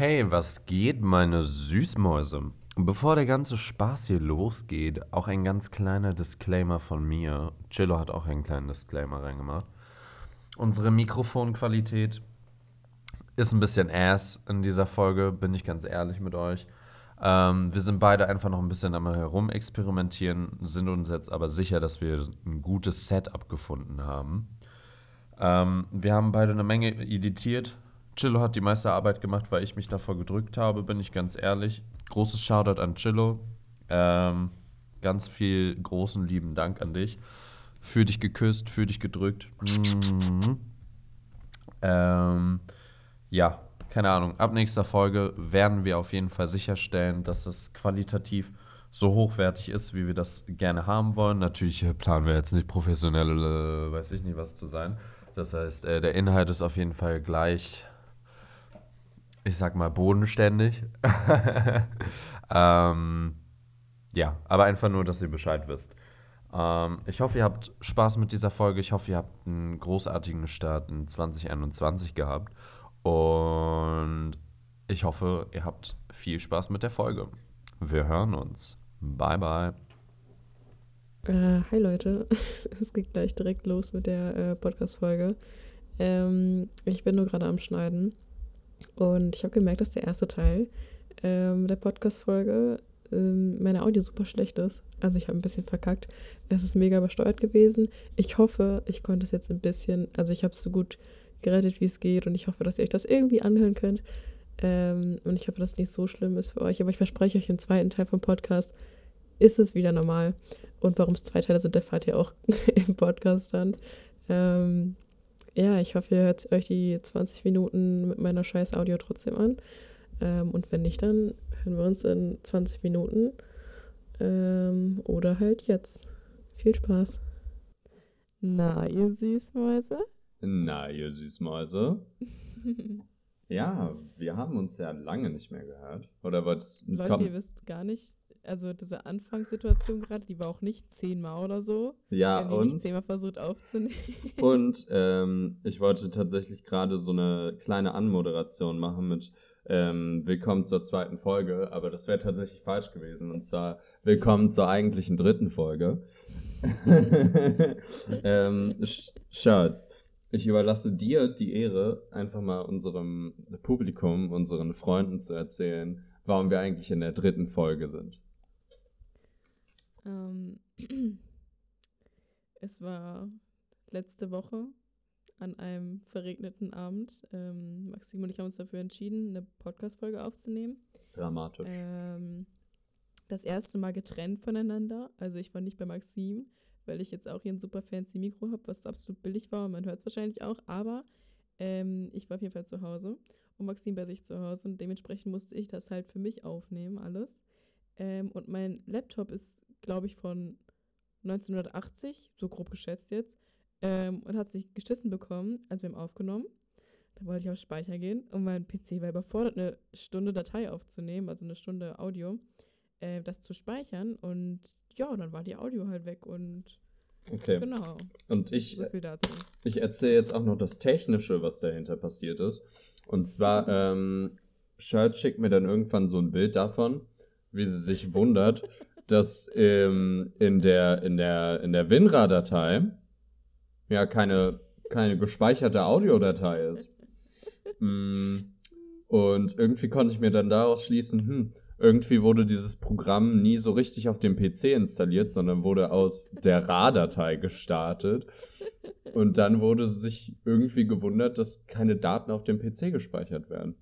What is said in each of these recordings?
Hey, was geht, meine Süßmäuse? Bevor der ganze Spaß hier losgeht, auch ein ganz kleiner Disclaimer von mir. Chillo hat auch einen kleinen Disclaimer reingemacht. Unsere Mikrofonqualität ist ein bisschen ass in dieser Folge, bin ich ganz ehrlich mit euch. Ähm, wir sind beide einfach noch ein bisschen am Herumexperimentieren, sind uns jetzt aber sicher, dass wir ein gutes Setup gefunden haben. Ähm, wir haben beide eine Menge editiert. Chillo hat die meiste Arbeit gemacht, weil ich mich davor gedrückt habe, bin ich ganz ehrlich. Großes Shoutout an Chillo. Ähm, ganz viel großen lieben Dank an dich. Für dich geküsst, für dich gedrückt. Mhm. Ähm, ja, keine Ahnung. Ab nächster Folge werden wir auf jeden Fall sicherstellen, dass es qualitativ so hochwertig ist, wie wir das gerne haben wollen. Natürlich äh, planen wir jetzt nicht professionell, äh, weiß ich nicht, was zu sein. Das heißt, äh, der Inhalt ist auf jeden Fall gleich, ich sag mal, bodenständig. ähm, ja, aber einfach nur, dass ihr Bescheid wisst. Ähm, ich hoffe, ihr habt Spaß mit dieser Folge. Ich hoffe, ihr habt einen großartigen Start in 2021 gehabt. Und ich hoffe, ihr habt viel Spaß mit der Folge. Wir hören uns. Bye, bye. Äh, hi Leute, es geht gleich direkt los mit der äh, Podcast-Folge. Ähm, ich bin nur gerade am Schneiden und ich habe gemerkt, dass der erste Teil ähm, der Podcast-Folge ähm, meine Audio super schlecht ist. Also ich habe ein bisschen verkackt. Es ist mega übersteuert gewesen. Ich hoffe, ich konnte es jetzt ein bisschen, also ich habe es so gut gerettet, wie es geht und ich hoffe, dass ihr euch das irgendwie anhören könnt. Ähm, und ich hoffe, dass es nicht so schlimm ist für euch. Aber ich verspreche euch, im zweiten Teil vom Podcast ist es wieder normal. Und warum es zwei Teile sind, erfahrt ihr auch im Podcast dann. Ähm, ja, ich hoffe, ihr hört euch die 20 Minuten mit meiner scheiß Audio trotzdem an. Ähm, und wenn nicht, dann hören wir uns in 20 Minuten. Ähm, oder halt jetzt. Viel Spaß. Na, ihr Süßmäuse? Na, ihr Süßmäuse. ja, wir haben uns ja lange nicht mehr gehört. Oder was? Leute, ihr wisst gar nicht, also diese Anfangssituation gerade, die war auch nicht zehnmal oder so. Ja, und? nicht zehnmal versucht aufzunehmen. Und ähm, ich wollte tatsächlich gerade so eine kleine Anmoderation machen mit ähm, Willkommen zur zweiten Folge, aber das wäre tatsächlich falsch gewesen. Und zwar Willkommen zur eigentlichen dritten Folge. ähm, Schatz, ich überlasse dir die Ehre, einfach mal unserem Publikum, unseren Freunden zu erzählen, warum wir eigentlich in der dritten Folge sind. Ähm, es war letzte Woche an einem verregneten Abend. Ähm, Maxim und ich haben uns dafür entschieden, eine Podcast-Folge aufzunehmen. Dramatisch. Ähm, das erste Mal getrennt voneinander. Also ich war nicht bei Maxim, weil ich jetzt auch hier ein super fancy Mikro habe, was absolut billig war und man hört es wahrscheinlich auch. Aber ähm, ich war auf jeden Fall zu Hause und Maxim bei sich zu Hause und dementsprechend musste ich das halt für mich aufnehmen, alles. Ähm, und mein Laptop ist, glaube ich, von 1980, so grob geschätzt jetzt, ähm, und hat sich geschissen bekommen, als wir haben aufgenommen. Da wollte ich auf Speicher gehen und mein PC war überfordert, eine Stunde Datei aufzunehmen, also eine Stunde Audio, äh, das zu speichern und ja, dann war die Audio halt weg und Okay. genau, Und ich so viel dazu. Ich erzähle jetzt auch noch das Technische, was dahinter passiert ist. Und zwar, ähm, Charlotte schickt mir dann irgendwann so ein Bild davon, wie sie sich wundert, dass ähm, in der, in der, in der WinRAR-Datei ja keine, keine gespeicherte Audiodatei ist. Mm, Und irgendwie konnte ich mir dann daraus schließen, hm, irgendwie wurde dieses Programm nie so richtig auf dem PC installiert, sondern wurde aus der RAR-Datei gestartet. Und dann wurde sich irgendwie gewundert, dass keine Daten auf dem PC gespeichert werden.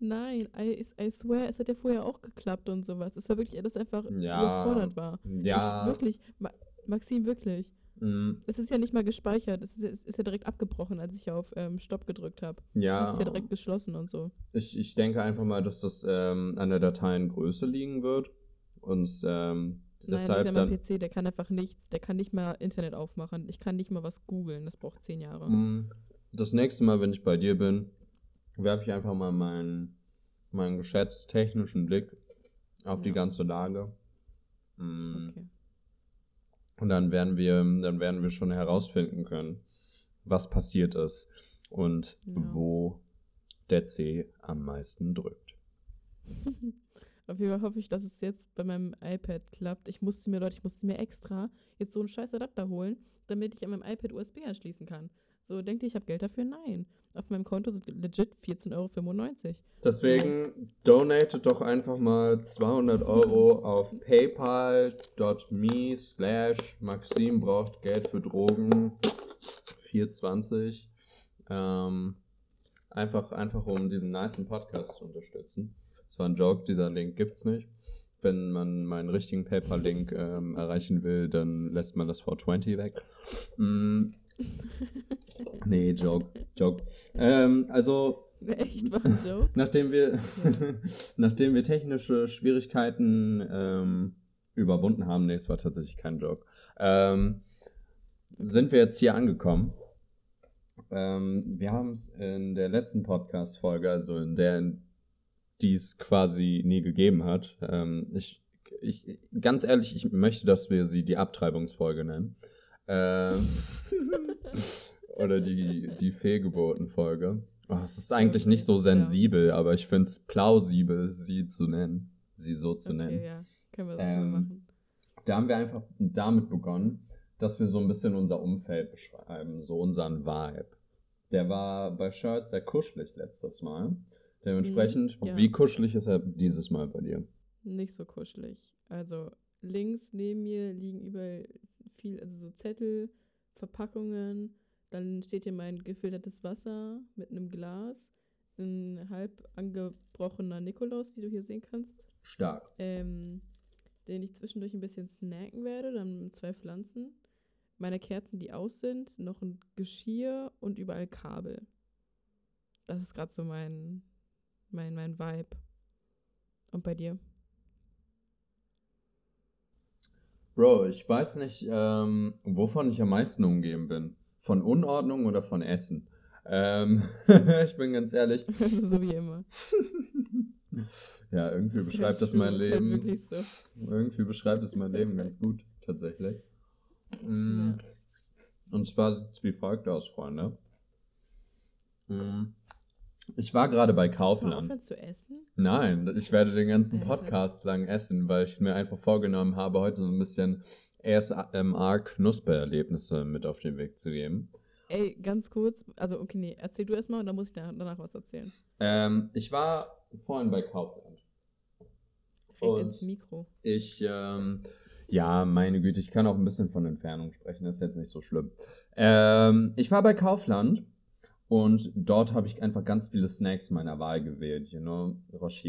Nein, I, I swear, es hat ja vorher auch geklappt und sowas. Es war wirklich, dass einfach Ja, überfordert war. Ja. Ich, wirklich, Ma Maxim, wirklich. mm, Es ist ja nicht mal gespeichert. Es ist, es ist ja direkt abgebrochen, als ich auf ähm, Stopp gedrückt habe. Es ja. ist ja direkt geschlossen und so. Ich, ich denke einfach mal, dass das ähm, an der Dateiengröße liegen wird. Und ähm, Nein, deshalb ist ja dann. mein PC, der kann einfach nichts. Der kann nicht mal Internet aufmachen. Ich kann nicht mal was googeln. Das braucht zehn Jahre. Mm, Das nächste Mal, wenn ich bei dir bin, werfe ich einfach mal meinen, meinen geschätztechnischen Blick auf die Ja. ganze Lage. Mm, Okay. Und dann werden wir, dann werden wir schon herausfinden können, was passiert ist und Ja. wo der C am meisten drückt. Auf jeden Fall hoffe ich, dass es jetzt bei meinem iPad klappt. Ich musste mir, Leute, ich musste mir extra jetzt so einen scheiß Adapter holen, damit ich an meinem iPad USB anschließen kann. So, denkt ihr, ich habe Geld dafür? Nein. Auf meinem Konto sind legit 14,95 Euro. Deswegen so. donatet doch einfach mal 200 Euro auf paypal.me slash Maxim braucht Geld für Drogen 420. Ähm, einfach, einfach um diesen niceen Podcast zu unterstützen. Das war ein Joke, dieser Link gibt's nicht. Wenn man meinen richtigen PayPal-Link ähm, erreichen will, dann lässt man das 420 weg. Mm. nee, Joke, Joke. Ähm, also. Echt war ein Joke? Nachdem wir, nachdem wir technische Schwierigkeiten ähm, überwunden haben, nee, es war tatsächlich kein Joke, ähm, sind wir jetzt hier angekommen. Ähm, wir haben es in der letzten Podcast-Folge, also in der, die es quasi nie gegeben hat. Ähm, ich, ich, ganz ehrlich, ich möchte, dass wir sie die Abtreibungsfolge nennen. Ähm, oder die, die Fehlgeburtenfolge. Oh, es ist eigentlich nicht so sensibel, ja. aber ich finde es plausibel, sie zu nennen. Sie so zu okay, nennen. Ja, können wir so ähm, machen. Da haben wir einfach damit begonnen, dass wir so ein bisschen unser Umfeld beschreiben, so unseren Vibe. Der war bei Shirts sehr kuschelig letztes Mal. Dementsprechend, mhm, ja. wie kuschelig ist er dieses Mal bei dir? Nicht so kuschelig. Also links neben mir liegen überall viel, also so Zettel, Verpackungen. Dann steht hier mein gefiltertes Wasser mit einem Glas. Ein halb angebrochener Nikolaus, wie du hier sehen kannst. Stark. Ähm, den ich zwischendurch ein bisschen snacken werde. Dann zwei Pflanzen. Meine Kerzen, die aus sind. Noch ein Geschirr und überall Kabel. Das ist gerade so mein, mein, mein Vibe. Und bei dir? Bro, ich weiß nicht, ähm, wovon ich am meisten umgeben bin. Von Unordnung oder von Essen? Ähm, ich bin ganz ehrlich. so wie immer. ja, irgendwie das beschreibt das mein Leben. Das wirklich so. Irgendwie beschreibt es mein Leben ganz gut, tatsächlich. Mm. Ja. Und zwar sieht es wie folgt aus, Freunde. Mm. Ich war gerade bei Kaufland. Hast du zu essen? Nein, ich werde den ganzen Podcast lang essen, weil ich mir einfach vorgenommen habe, heute so ein bisschen ASMR-Knuspererlebnisse mit auf den Weg zu geben. Ey, ganz kurz, also okay, nee, erzähl du erstmal und dann muss ich danach was erzählen. Ähm, ich war vorhin bei Kaufland. Red ins Mikro. Ich, ähm, ja, meine Güte, ich kann auch ein bisschen von Entfernung sprechen, das ist jetzt nicht so schlimm. Ähm, ich war bei Kaufland und dort habe ich einfach ganz viele Snacks meiner Wahl gewählt. You know, Rocher,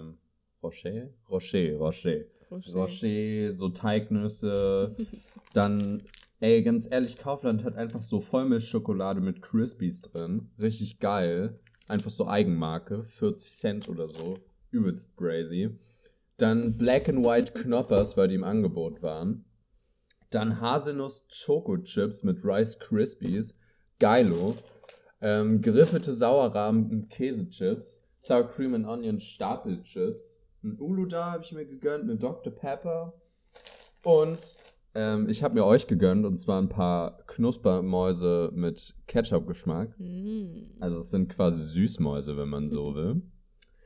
ähm, Rocher? Rocher, Rocher. Rocher, Rocher so Teignüsse. dann, ey, ganz ehrlich, Kaufland hat einfach so Vollmilchschokolade mit Crispies drin. Richtig geil. Einfach so Eigenmarke. 40 Cent oder so. Übelst crazy. Dann Black and White Knoppers, weil die im Angebot waren. Dann Haselnuss Choco Chips mit Rice Krispies. Geilo ähm, geriffelte Sauerrahmen Käsechips, Sour Cream and Onion Stapelchips, ein Uluda habe ich mir gegönnt, eine Dr. Pepper und ähm, ich habe mir euch gegönnt und zwar ein paar Knuspermäuse mit Ketchup-Geschmack. Mm. Also es sind quasi Süßmäuse, wenn man so will.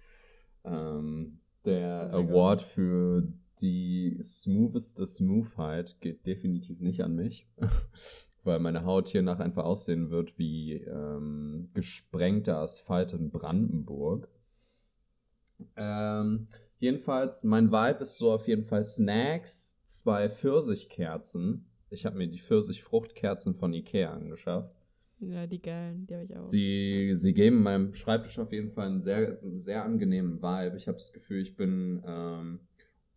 ähm, der oh Award God. für die smootheste Smoothheit geht definitiv nicht an mich. weil meine Haut hier nach einfach aussehen wird wie ähm, gesprengter Asphalt in Brandenburg. Ähm, jedenfalls, mein Vibe ist so auf jeden Fall Snacks, zwei Pfirsichkerzen. Ich habe mir die Pfirsichfruchtkerzen von Ikea angeschafft. Ja, die geilen, die habe ich auch. Sie, sie geben meinem Schreibtisch auf jeden Fall einen sehr, sehr angenehmen Vibe. Ich habe das Gefühl, ich bin, ähm,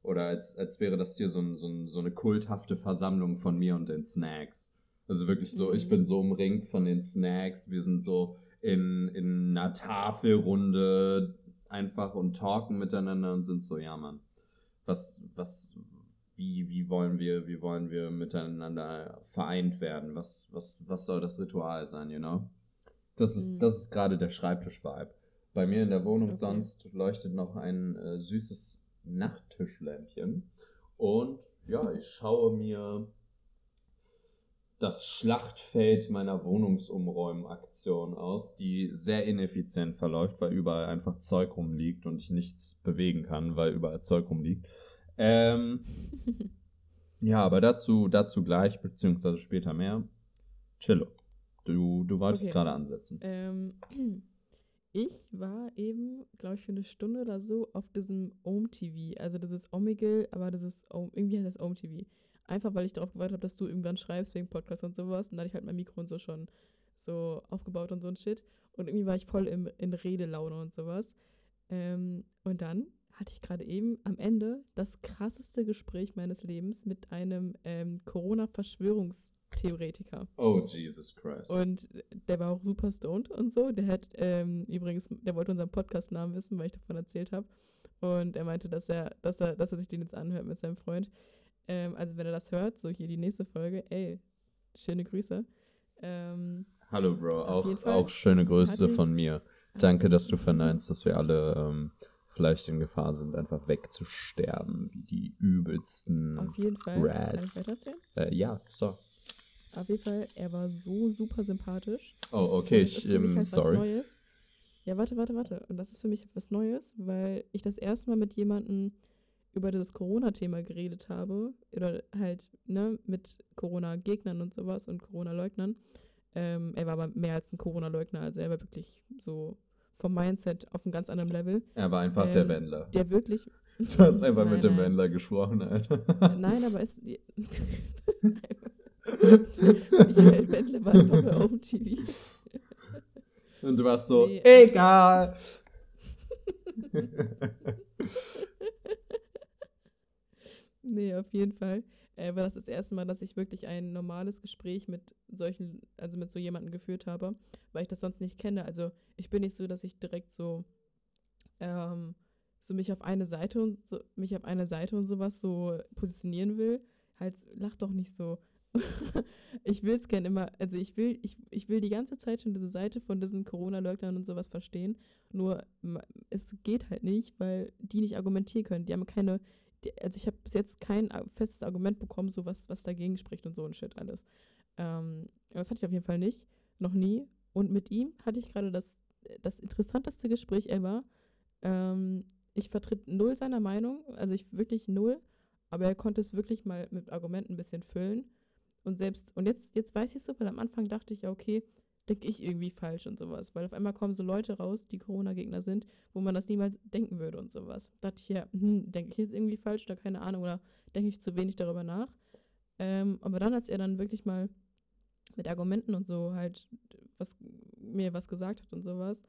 oder als, als wäre das hier so, so, so eine kulthafte Versammlung von mir und den Snacks. Also wirklich so, mhm. ich bin so umringt von den Snacks, wir sind so in, in einer Tafelrunde einfach und talken miteinander und sind so, ja Mann, was, was, wie, wie wollen wir, wie wollen wir miteinander vereint werden? Was, was, was soll das Ritual sein, you know? Das ist, mhm. das ist gerade der Schreibtisch-Vibe. Bei mir in der Wohnung okay. sonst leuchtet noch ein äh, süßes Nachttischlämpchen. Und ja, ich schaue mir das Schlachtfeld meiner Wohnungsumräumaktion aus, die sehr ineffizient verläuft, weil überall einfach Zeug rumliegt und ich nichts bewegen kann, weil überall Zeug rumliegt. Ähm, ja, aber dazu, dazu gleich, beziehungsweise später mehr. Chillo. Du, du wolltest Okay. gerade ansetzen. Ähm, ich war eben, glaube ich, für eine Stunde oder so auf diesem Home TV. Also das ist Omegle, aber das ist Om- irgendwie heißt das Home TV. Einfach weil ich darauf gewartet habe, dass du irgendwann schreibst wegen Podcast und sowas. Und dann hatte ich halt mein Mikro und so schon so aufgebaut und so ein Shit. Und irgendwie war ich voll im, in Redelaune und sowas. Ähm, und dann hatte ich gerade eben am Ende das krasseste Gespräch meines Lebens mit einem ähm, Corona-Verschwörungstheoretiker. Oh, Jesus Christ. Und der war auch super stoned und so. Der hat ähm, übrigens, der wollte unseren Podcast-Namen wissen, weil ich davon erzählt habe. Und er meinte, dass er, dass er, dass er sich den jetzt anhört mit seinem Freund. Ähm, also wenn er das hört, so hier die nächste Folge, ey, schöne Grüße. Ähm, Hallo, Bro. Auch, auch schöne Grüße von mir. Danke, dass du verneinst, dass wir alle ähm, vielleicht in Gefahr sind, einfach wegzusterben, wie die übelsten. auf jeden Fall. Rats. Äh, ja, so. Auf jeden Fall, er war so super sympathisch. Oh, okay, ich, ähm, halt sorry. Ja, warte, warte, warte. Und das ist für mich etwas Neues, weil ich das erste Mal mit jemandem über das Corona-Thema geredet habe. Oder halt, ne, mit Corona-Gegnern und sowas und Corona-Leugnern. Ähm, er war aber mehr als ein Corona-Leugner, also er war wirklich so vom Mindset auf einem ganz anderen Level. Er war einfach der Ähm, Wendler. Der wirklich. Du hast einfach Nein, mit dem nein. Wendler gesprochen, Alter. Nein, aber es. Michael Wendler war einfach bei Home TV. Und du warst so, Nee. egal. Nee, auf jeden Fall. Äh, war das das erste Mal, dass ich wirklich ein normales Gespräch mit solchen, also mit so jemandem geführt habe, weil ich das sonst nicht kenne. Also ich bin nicht so, dass ich direkt so, ähm, so mich auf eine Seite und so, mich auf eine Seite und sowas so positionieren will. Halt, lach doch nicht so. ich will es gerne immer, also ich will, ich, ich will die ganze Zeit schon diese Seite von diesen Corona-Leugnern und sowas verstehen. Nur es geht halt nicht, weil die nicht argumentieren können. Die haben keine, die, also ich habe bis jetzt kein festes Argument bekommen, so was, was dagegen spricht und so ein Shit alles. Ähm, aber das hatte ich auf jeden Fall nicht, noch nie. Und mit ihm hatte ich gerade das, das interessanteste Gespräch ever. Ähm, ich vertritt null seiner Meinung, also ich wirklich null, aber er konnte es wirklich mal mit Argumenten ein bisschen füllen. Und selbst, und jetzt, jetzt weiß ich es so, weil am Anfang dachte ich, ja, okay, denke ich irgendwie falsch und sowas. Weil auf einmal kommen so Leute raus, die Corona-Gegner sind, wo man das niemals denken würde und sowas. Dachte ich ja, hm, denke ich jetzt irgendwie falsch oder keine Ahnung oder denke ich zu wenig darüber nach. Ähm, aber dann, als er dann wirklich mal mit Argumenten und so halt was, mir was gesagt hat und sowas,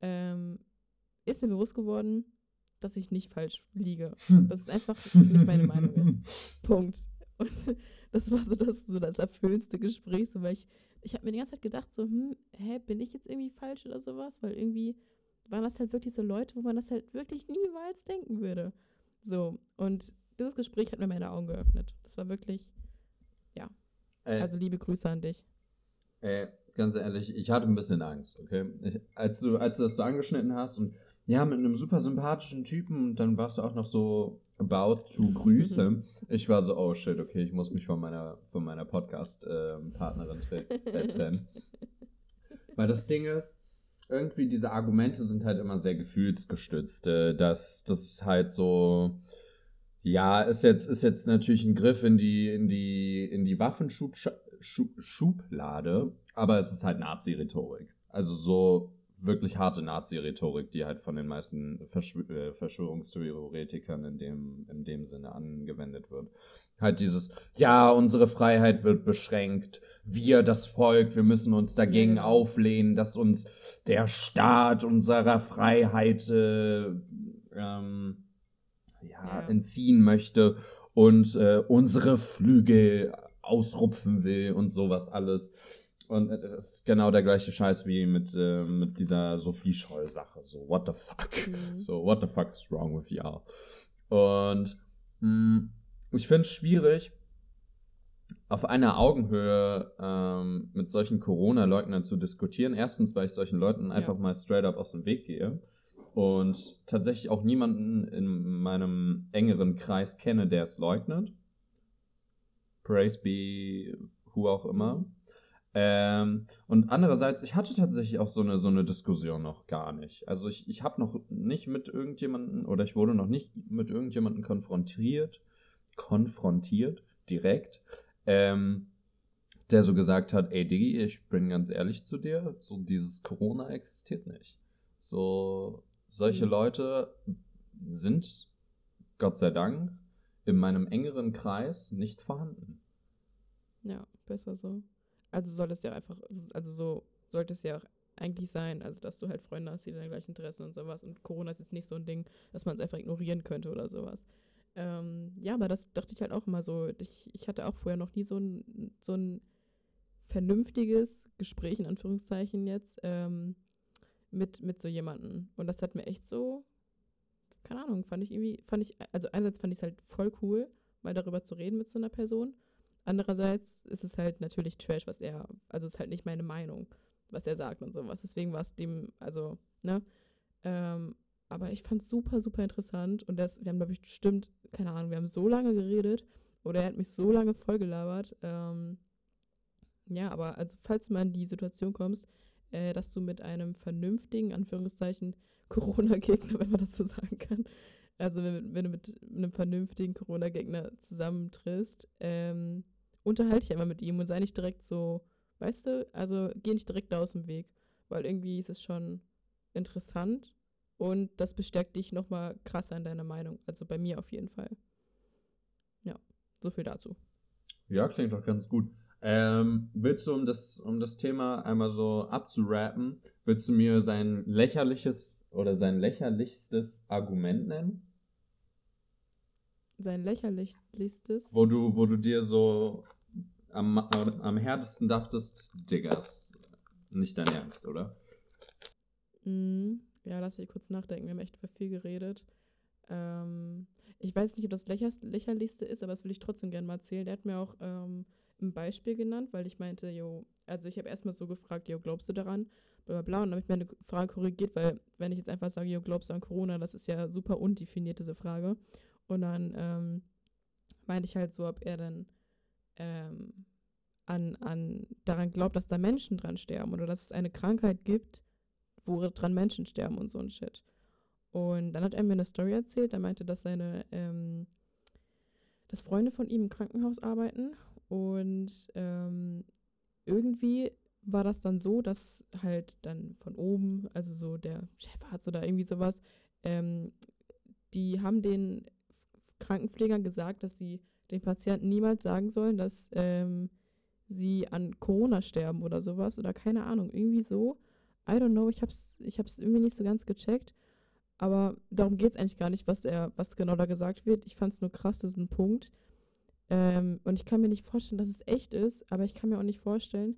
ähm, ist mir bewusst geworden, dass ich nicht falsch liege. Dass es einfach nicht meine Meinung ist. Punkt. Und das war so das, so das erfüllendste Gespräch, so, weil ich, ich habe mir die ganze Zeit gedacht, so, hm, hä, bin ich jetzt irgendwie falsch oder sowas? Weil irgendwie waren das halt wirklich so Leute, wo man das halt wirklich niemals denken würde. So, und dieses Gespräch hat mir meine Augen geöffnet. Das war wirklich, Ey, also liebe Grüße an dich. ey, ganz ehrlich, ich hatte ein bisschen Angst, okay? Ich, als, du, als du das so angeschnitten hast und ja, mit einem super sympathischen Typen und dann warst du auch noch so about to grüßen. ich war so, oh shit, okay, ich muss mich von meiner, von meiner Podcast-Partnerin äh, trennen. Weil das Ding ist, irgendwie diese Argumente sind halt immer sehr gefühlsgestützt. Äh, dass das ist halt so, ja, ist jetzt, ist jetzt natürlich ein Griff in die, in die, in die Waffenschublade, aber es ist halt Nazi-Rhetorik. Also so wirklich harte Nazi-Rhetorik, die halt von den meisten Verschw äh, Verschwörungstheoretikern in dem, in dem Sinne angewendet wird. Halt dieses, ja, unsere Freiheit wird beschränkt, wir, das Volk, wir müssen uns dagegen genau. auflehnen, dass uns der Staat unserer Freiheit äh, ähm, ja, Ja. entziehen möchte und äh, unsere Flügel ausrupfen will und sowas alles. Und es ist genau der gleiche Scheiß wie mit, äh, mit dieser Sophie Scholl-Sache. So, what the fuck? Mhm. So, what the fuck is wrong with y'all? Und mh, ich finde es schwierig, auf einer Augenhöhe ähm, mit solchen Corona-Leugnern zu diskutieren. Erstens, weil ich solchen Leuten einfach mal straight up aus dem Weg gehe und tatsächlich auch niemanden in meinem engeren Kreis kenne, der es leugnet. Praise be Kuh auch immer. Ähm, und andererseits, ich hatte tatsächlich auch so eine, so eine Diskussion noch gar nicht. Also ich, ich habe noch nicht mit irgendjemanden oder ich wurde noch nicht mit irgendjemanden konfrontiert, konfrontiert, direkt, ähm, der so gesagt hat, ey Diggi, ich bin ganz ehrlich zu dir, so dieses Corona existiert nicht. So, solche Mhm. Leute sind, Gott sei Dank, in meinem engeren Kreis nicht vorhanden. Ja, besser so. Also soll es ja einfach, also so sollte es ja auch eigentlich sein, also dass du halt Freunde hast, die deine gleichen Interessen und sowas. Und Corona ist jetzt nicht so ein Ding, dass man es einfach ignorieren könnte oder sowas. Ähm, ja, aber das dachte ich halt auch immer so. Ich, ich hatte auch vorher noch nie so ein, so ein vernünftiges Gespräch, in Anführungszeichen jetzt, ähm, mit, mit so jemandem. Und das hat mir echt so, keine Ahnung, fand ich irgendwie, fand ich, also einerseits fand ich es halt voll cool, mal darüber zu reden mit so einer Person. Andererseits ist es halt natürlich Trash, was er, also ist halt nicht meine Meinung, was er sagt und sowas. Deswegen war es dem, also, ne? Ähm, aber ich fand es super, super interessant und das, wir haben, glaube ich, bestimmt, keine Ahnung, wir haben so lange geredet oder er hat mich so lange vollgelabert. Ähm, ja, aber also falls du mal in die Situation kommst, äh, dass du mit einem vernünftigen, Anführungszeichen, Corona-Gegner, wenn man das so sagen kann, also wenn, wenn du mit einem vernünftigen Corona-Gegner zusammentriffst, ähm, unterhalte dich einfach mit ihm und sei nicht direkt so, weißt du, also geh nicht direkt da aus dem Weg, weil irgendwie ist es schon interessant und das bestärkt dich nochmal krasser in deiner Meinung, also bei mir auf jeden Fall. Ja, so viel dazu. Ja, klingt doch ganz gut. Ähm, willst du, um das, um das Thema einmal so abzurappen, willst du mir sein lächerliches oder sein lächerlichstes Argument nennen? Sein lächerlichstes. Wo du, wo du dir so am, am, härtesten dachtest, Diggers, nicht dein Ernst, oder? Mhm. Ja, lass mich kurz nachdenken. Wir haben echt über viel geredet. Ähm, ich weiß nicht, ob das lächerlichste ist, aber das will ich trotzdem gerne mal erzählen. Der hat mir auch ähm, ein Beispiel genannt, weil ich meinte, jo, also ich habe erstmal so gefragt, jo, glaubst du daran? Bla bla bla. Und dann habe ich meine Frage korrigiert, weil wenn ich jetzt einfach sage, jo, glaubst du an Corona, das ist ja super undefiniert, diese Frage. Und dann ähm, meinte ich halt so, ob er dann ähm, an, an daran glaubt, dass da Menschen dran sterben oder dass es eine Krankheit gibt, woran Menschen sterben und so ein Shit. Und dann hat er mir eine Story erzählt, er meinte, dass seine, ähm, dass Freunde von ihm im Krankenhaus arbeiten und ähm, irgendwie war das dann so, dass halt dann von oben, also so der Chefarzt oder irgendwie sowas, ähm, die haben den Krankenpflegern gesagt, dass sie den Patienten niemals sagen sollen, dass ähm, sie an Corona sterben oder sowas oder keine Ahnung, irgendwie so. I don't know, ich hab's, ich hab's irgendwie nicht so ganz gecheckt. Aber darum geht es eigentlich gar nicht, was er, was genau da gesagt wird. Ich fand es nur krass, das ist ein Punkt. Ähm, und ich kann mir nicht vorstellen, dass es echt ist, aber ich kann mir auch nicht vorstellen,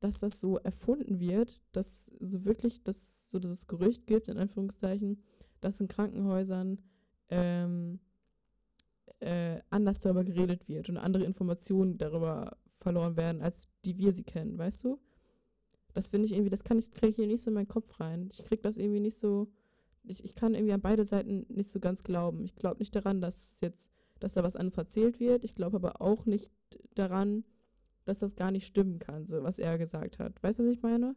dass das so erfunden wird, dass so wirklich, dass so dieses Gerücht gibt, in Anführungszeichen, dass in Krankenhäusern ähm, äh, anders darüber geredet wird und andere Informationen darüber verloren werden, als die wir sie kennen, weißt du? Das finde ich irgendwie, das kann ich, kriege ich hier nicht so in meinen Kopf rein. Ich kriege das irgendwie nicht so, ich, ich kann irgendwie an beide Seiten nicht so ganz glauben. Ich glaube nicht daran, dass jetzt, dass da was anderes erzählt wird. Ich glaube aber auch nicht daran, dass das gar nicht stimmen kann, so was er gesagt hat. Weißt du, was ich meine?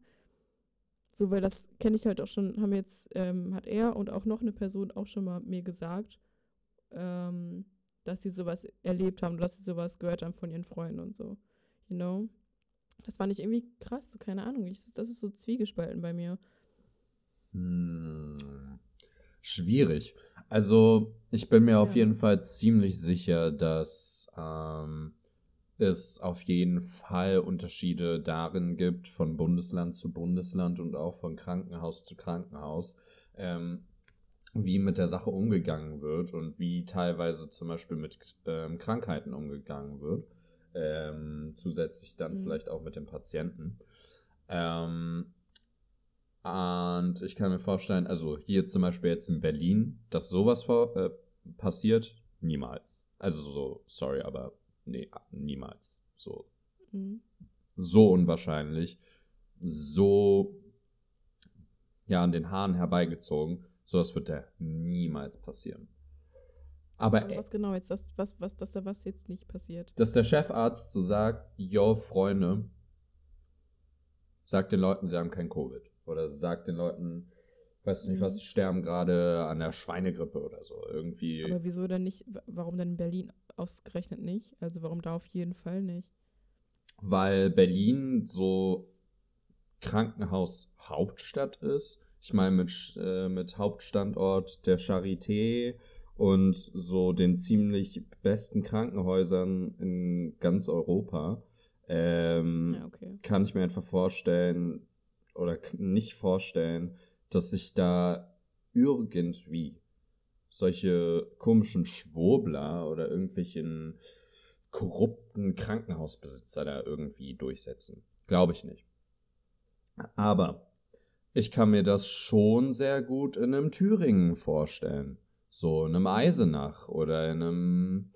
So, weil das kenne ich halt auch schon, haben jetzt, ähm, hat er und auch noch eine Person auch schon mal mir gesagt, ähm, dass sie sowas erlebt haben, dass sie sowas gehört haben von ihren Freunden und so. You know? Das fand ich irgendwie krass, so keine Ahnung. Ich, das ist so zwiegespalten bei mir. Hm, schwierig. Also, ich bin mir auf Ja. jeden Fall ziemlich sicher, dass ähm, es auf jeden Fall Unterschiede darin gibt, von Bundesland zu Bundesland und auch von Krankenhaus zu Krankenhaus, ähm, wie mit der Sache umgegangen wird und wie teilweise zum Beispiel mit ähm, Krankheiten umgegangen wird. Ähm, zusätzlich dann Mhm. vielleicht auch mit dem Patienten. Ähm, und ich kann mir vorstellen, also hier zum Beispiel jetzt in Berlin, dass sowas vor, äh, passiert, niemals. Also so, sorry, aber nee, niemals. So, Mhm. so unwahrscheinlich, so ja an den Haaren herbeigezogen. Sowas wird da niemals passieren. Aber, Aber was genau jetzt, das, was, was, dass da was jetzt nicht passiert? dass der Chefarzt so sagt, yo, Freunde, sagt den Leuten, sie haben kein Covid. Oder sagt den Leuten, weiß nicht Mhm. was, sie sterben gerade an der Schweinegrippe oder so. Irgendwie. Aber wieso denn nicht, wa- warum denn in Berlin ausgerechnet nicht? Also warum da auf jeden Fall nicht? weil Berlin so Krankenhaushauptstadt ist. Ich meine, mit, äh, mit Hauptstandort der Charité und so den ziemlich besten Krankenhäusern in ganz Europa. Ähm, Ja, okay. kann ich mir einfach vorstellen oder nicht vorstellen, dass sich da irgendwie solche komischen Schwurbler oder irgendwelchen korrupten Krankenhausbesitzer da irgendwie durchsetzen. Glaube ich nicht. Aber ich kann mir das schon sehr gut in einem Thüringen vorstellen. So in einem Eisenach oder in einem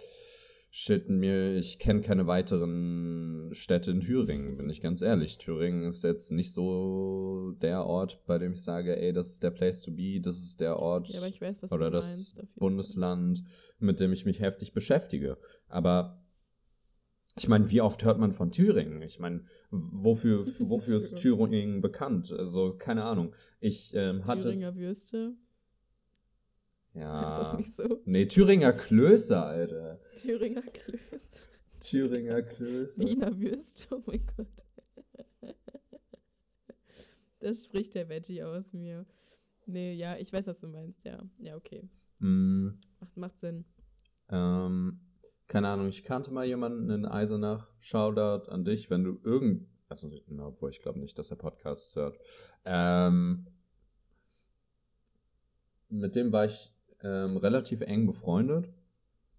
Shit, mir, ich kenne keine weiteren Städte in Thüringen, bin ich ganz ehrlich. Thüringen ist jetzt nicht so der Ort, bei dem ich sage, ey, das ist der Place to be, das ist der Ort Ja, weiß, oder das meinst. Bundesland, mit dem ich mich heftig beschäftige. Aber ich meine, wie oft hört man von Thüringen? Ich meine, wofür, wofür ist Thüringen bekannt? Also, keine Ahnung. Ich ähm, hatte. Thüringer Würste. Ja. Ist das nicht so? Nee, Thüringer Klöße, Alter. Thüringer Klöße. Thüringer Klöße. Wiener Würste, oh mein Gott. Das spricht der Veggie aus mir. Nee, ja, ich weiß, was du meinst, ja. Ja, okay. Mm, Macht, macht Sinn. ähm, keine Ahnung, ich kannte mal jemanden in Eisenach. Shoutout an dich, wenn du irgend. Also, na, obwohl ich glaube nicht, dass er Podcasts hört. Ähm, mit dem war ich ähm, relativ eng befreundet.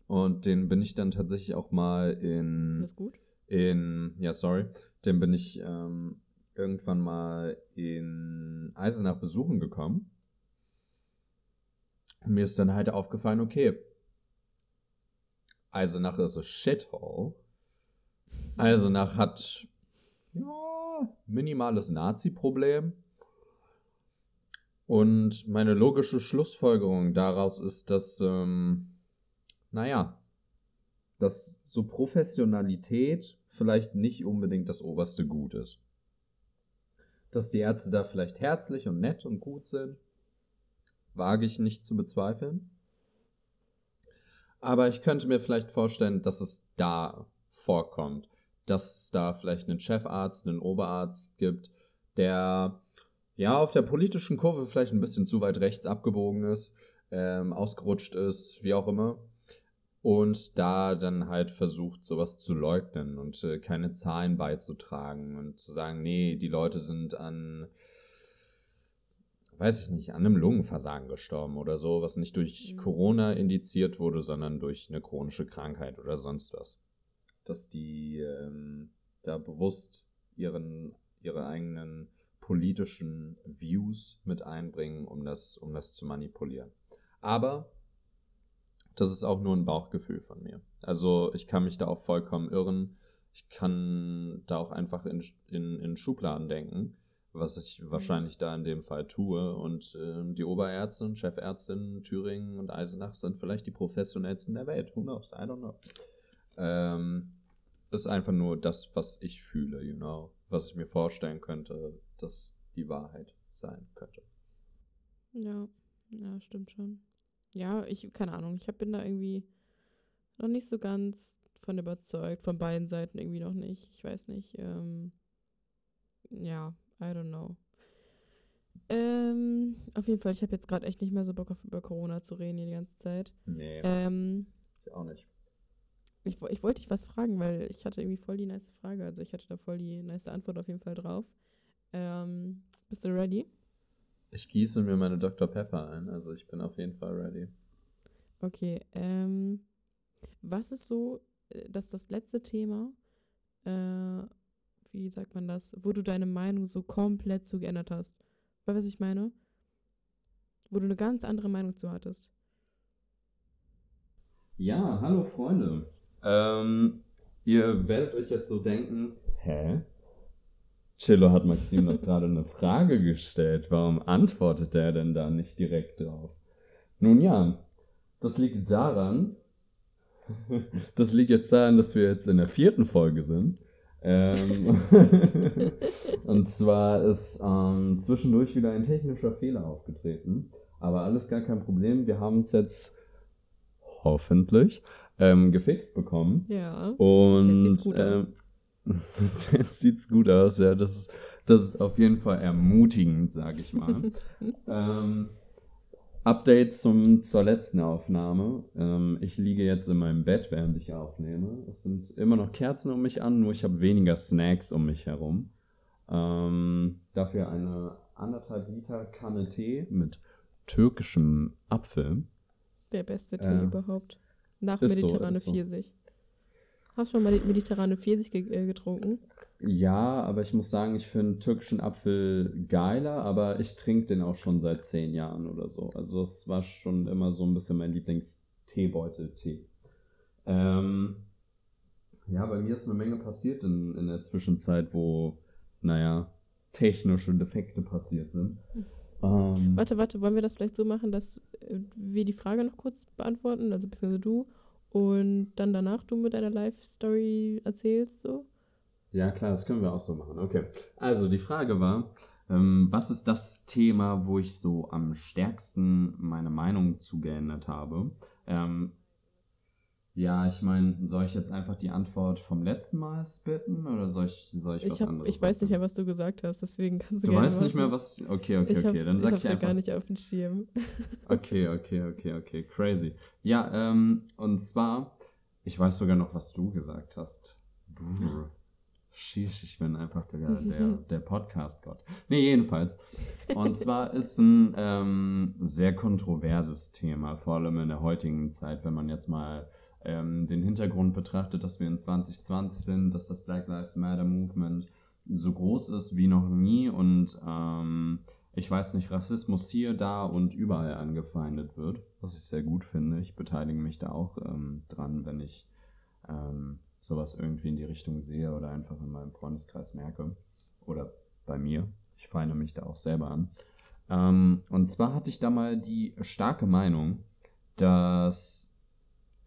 Und den bin ich dann tatsächlich auch mal in. Alles gut? in, ja, sorry, den bin ich ähm, irgendwann mal in Eisenach besuchen gekommen. Und mir ist dann halt aufgefallen, okay, Eisenach ist a shithole. Eisenach hat ja, minimales Nazi-Problem. Und meine logische Schlussfolgerung daraus ist, dass, ähm, naja, dass so Professionalität vielleicht nicht unbedingt das oberste Gut ist. Dass die Ärzte da vielleicht herzlich und nett und gut sind, wage ich nicht zu bezweifeln. Aber ich könnte mir vielleicht vorstellen, dass es da vorkommt, dass es da vielleicht einen Chefarzt, einen Oberarzt gibt, der ja auf der politischen Kurve vielleicht ein bisschen zu weit rechts abgebogen ist, ähm, ausgerutscht ist, wie auch immer. Und da dann halt versucht, sowas zu leugnen und äh, keine Zahlen beizutragen und zu sagen, nee, die Leute sind an, weiß ich nicht, an einem Lungenversagen gestorben oder so, was nicht durch Mhm. Corona indiziert wurde, sondern durch eine chronische Krankheit oder sonst was. Dass die ähm, da bewusst ihren, ihre eigenen politischen Views mit einbringen, um das, um das zu manipulieren. Aber das ist auch nur ein Bauchgefühl von mir. Also ich kann mich da auch vollkommen irren. Ich kann da auch einfach in, in, in Schubladen denken, was ich wahrscheinlich da in dem Fall tue. Und ähm, die Oberärztin, Chefärztin Thüringen und Eisenach sind vielleicht die professionellsten der Welt. Who knows? I don't know. Ähm, ist einfach nur das, was ich fühle, you know. Was ich mir vorstellen könnte, dass die Wahrheit sein könnte. Ja, ja, stimmt schon. Ja, ich, keine Ahnung, ich hab, bin da irgendwie noch nicht so ganz von überzeugt, von beiden Seiten irgendwie noch nicht. Ich weiß nicht. Ähm, ja, I don't know. Ähm, auf jeden Fall, ich habe jetzt gerade echt nicht mehr so Bock auf über Corona zu reden hier die ganze Zeit. Nee, Ähm, ich auch nicht. ich, ich wollte dich was fragen, weil ich hatte irgendwie voll die nice Frage. Also ich hatte da voll die nice Antwort auf jeden Fall drauf. Ähm, bist du ready? Ich gieße mir meine Dr. Pepper ein, also ich bin auf jeden Fall ready. Okay, ähm, was ist so, äh, dass das letzte Thema, äh, wie sagt man das, wo du deine Meinung so komplett zu geändert hast? Weißt du, was ich meine? Wo du eine ganz andere Meinung zu hattest. Ja, hallo Freunde. Ähm, ihr werdet euch jetzt so denken, hä? Chillo hat Maxim doch gerade eine Frage gestellt. Warum antwortet er denn da nicht direkt drauf? Nun ja, das liegt daran, das liegt jetzt daran, dass wir jetzt in der vierten Folge sind. Ähm, und zwar ist ähm, zwischendurch wieder ein technischer Fehler aufgetreten. Aber alles gar kein Problem. Wir haben es jetzt hoffentlich ähm, gefixt bekommen. Ja. Und Jetzt sieht's gut aus. ähm, jetzt sieht's gut aus, ja. Das ist, das ist auf jeden Fall ermutigend, sage ich mal. ähm, Update zum, zur letzten Aufnahme. Ähm, ich liege jetzt in meinem Bett, während ich aufnehme. Es sind immer noch Kerzen um mich an, nur ich habe weniger Snacks um mich herum. Ähm, dafür eine anderthalb Liter Kanne Tee mit türkischem Apfel. Der beste Tee Äh, überhaupt. Nach so, mediterrane ist so. Pfirsich. Hast du schon mal die mediterrane Pfirsich äh, getrunken? Ja, aber ich muss sagen, ich finde türkischen Apfel geiler, aber ich trinke den auch schon seit zehn Jahren oder so. Also es war schon immer so ein bisschen mein Lieblingsteebeutel-Tee. Ähm, ja, bei mir ist eine Menge passiert in, in der Zwischenzeit, wo, naja, technische Defekte passiert sind. Ähm, Warte, warte, wollen wir das vielleicht so machen, dass äh, wir die Frage noch kurz beantworten, also beziehungsweise du, und dann danach du mit deiner Life-Story erzählst, so? Ja, klar, das können wir auch so machen. Okay. Also die Frage war, ähm, was ist das Thema, wo ich so am stärksten meine Meinung zu geändert habe? Ähm, ja, ich meine, soll ich jetzt einfach die Antwort vom letzten Mal spitten oder soll ich, soll ich, was Ich, hab, anderes ich weiß nicht sagen? mehr, was du gesagt hast, deswegen kannst du Du weißt nicht mehr, machen. was. Okay, okay, ich okay. Dann ich sag ich ja einfach. gar nicht auf dem Schirm. Okay, okay, okay, okay. Crazy. Ja, ähm, und zwar, ich weiß sogar noch, was du gesagt hast. Brr. Sheesh, ich bin einfach der, der, der Podcast-Gott. Nee, jedenfalls. Und zwar ist ein ähm, sehr kontroverses Thema, vor allem in der heutigen Zeit, wenn man jetzt mal ähm, den Hintergrund betrachtet, dass wir in 2020 sind, dass das Black Lives Matter Movement so groß ist wie noch nie und ähm, ich weiß nicht, Rassismus hier, da und überall angefeindet wird, was ich sehr gut finde. Ich beteilige mich da auch ähm, dran, wenn ich ähm, sowas irgendwie in die Richtung sehe oder einfach in meinem Freundeskreis merke. Oder bei mir. Ich feine mich da auch selber an. Ähm, und zwar hatte ich da mal die starke Meinung, dass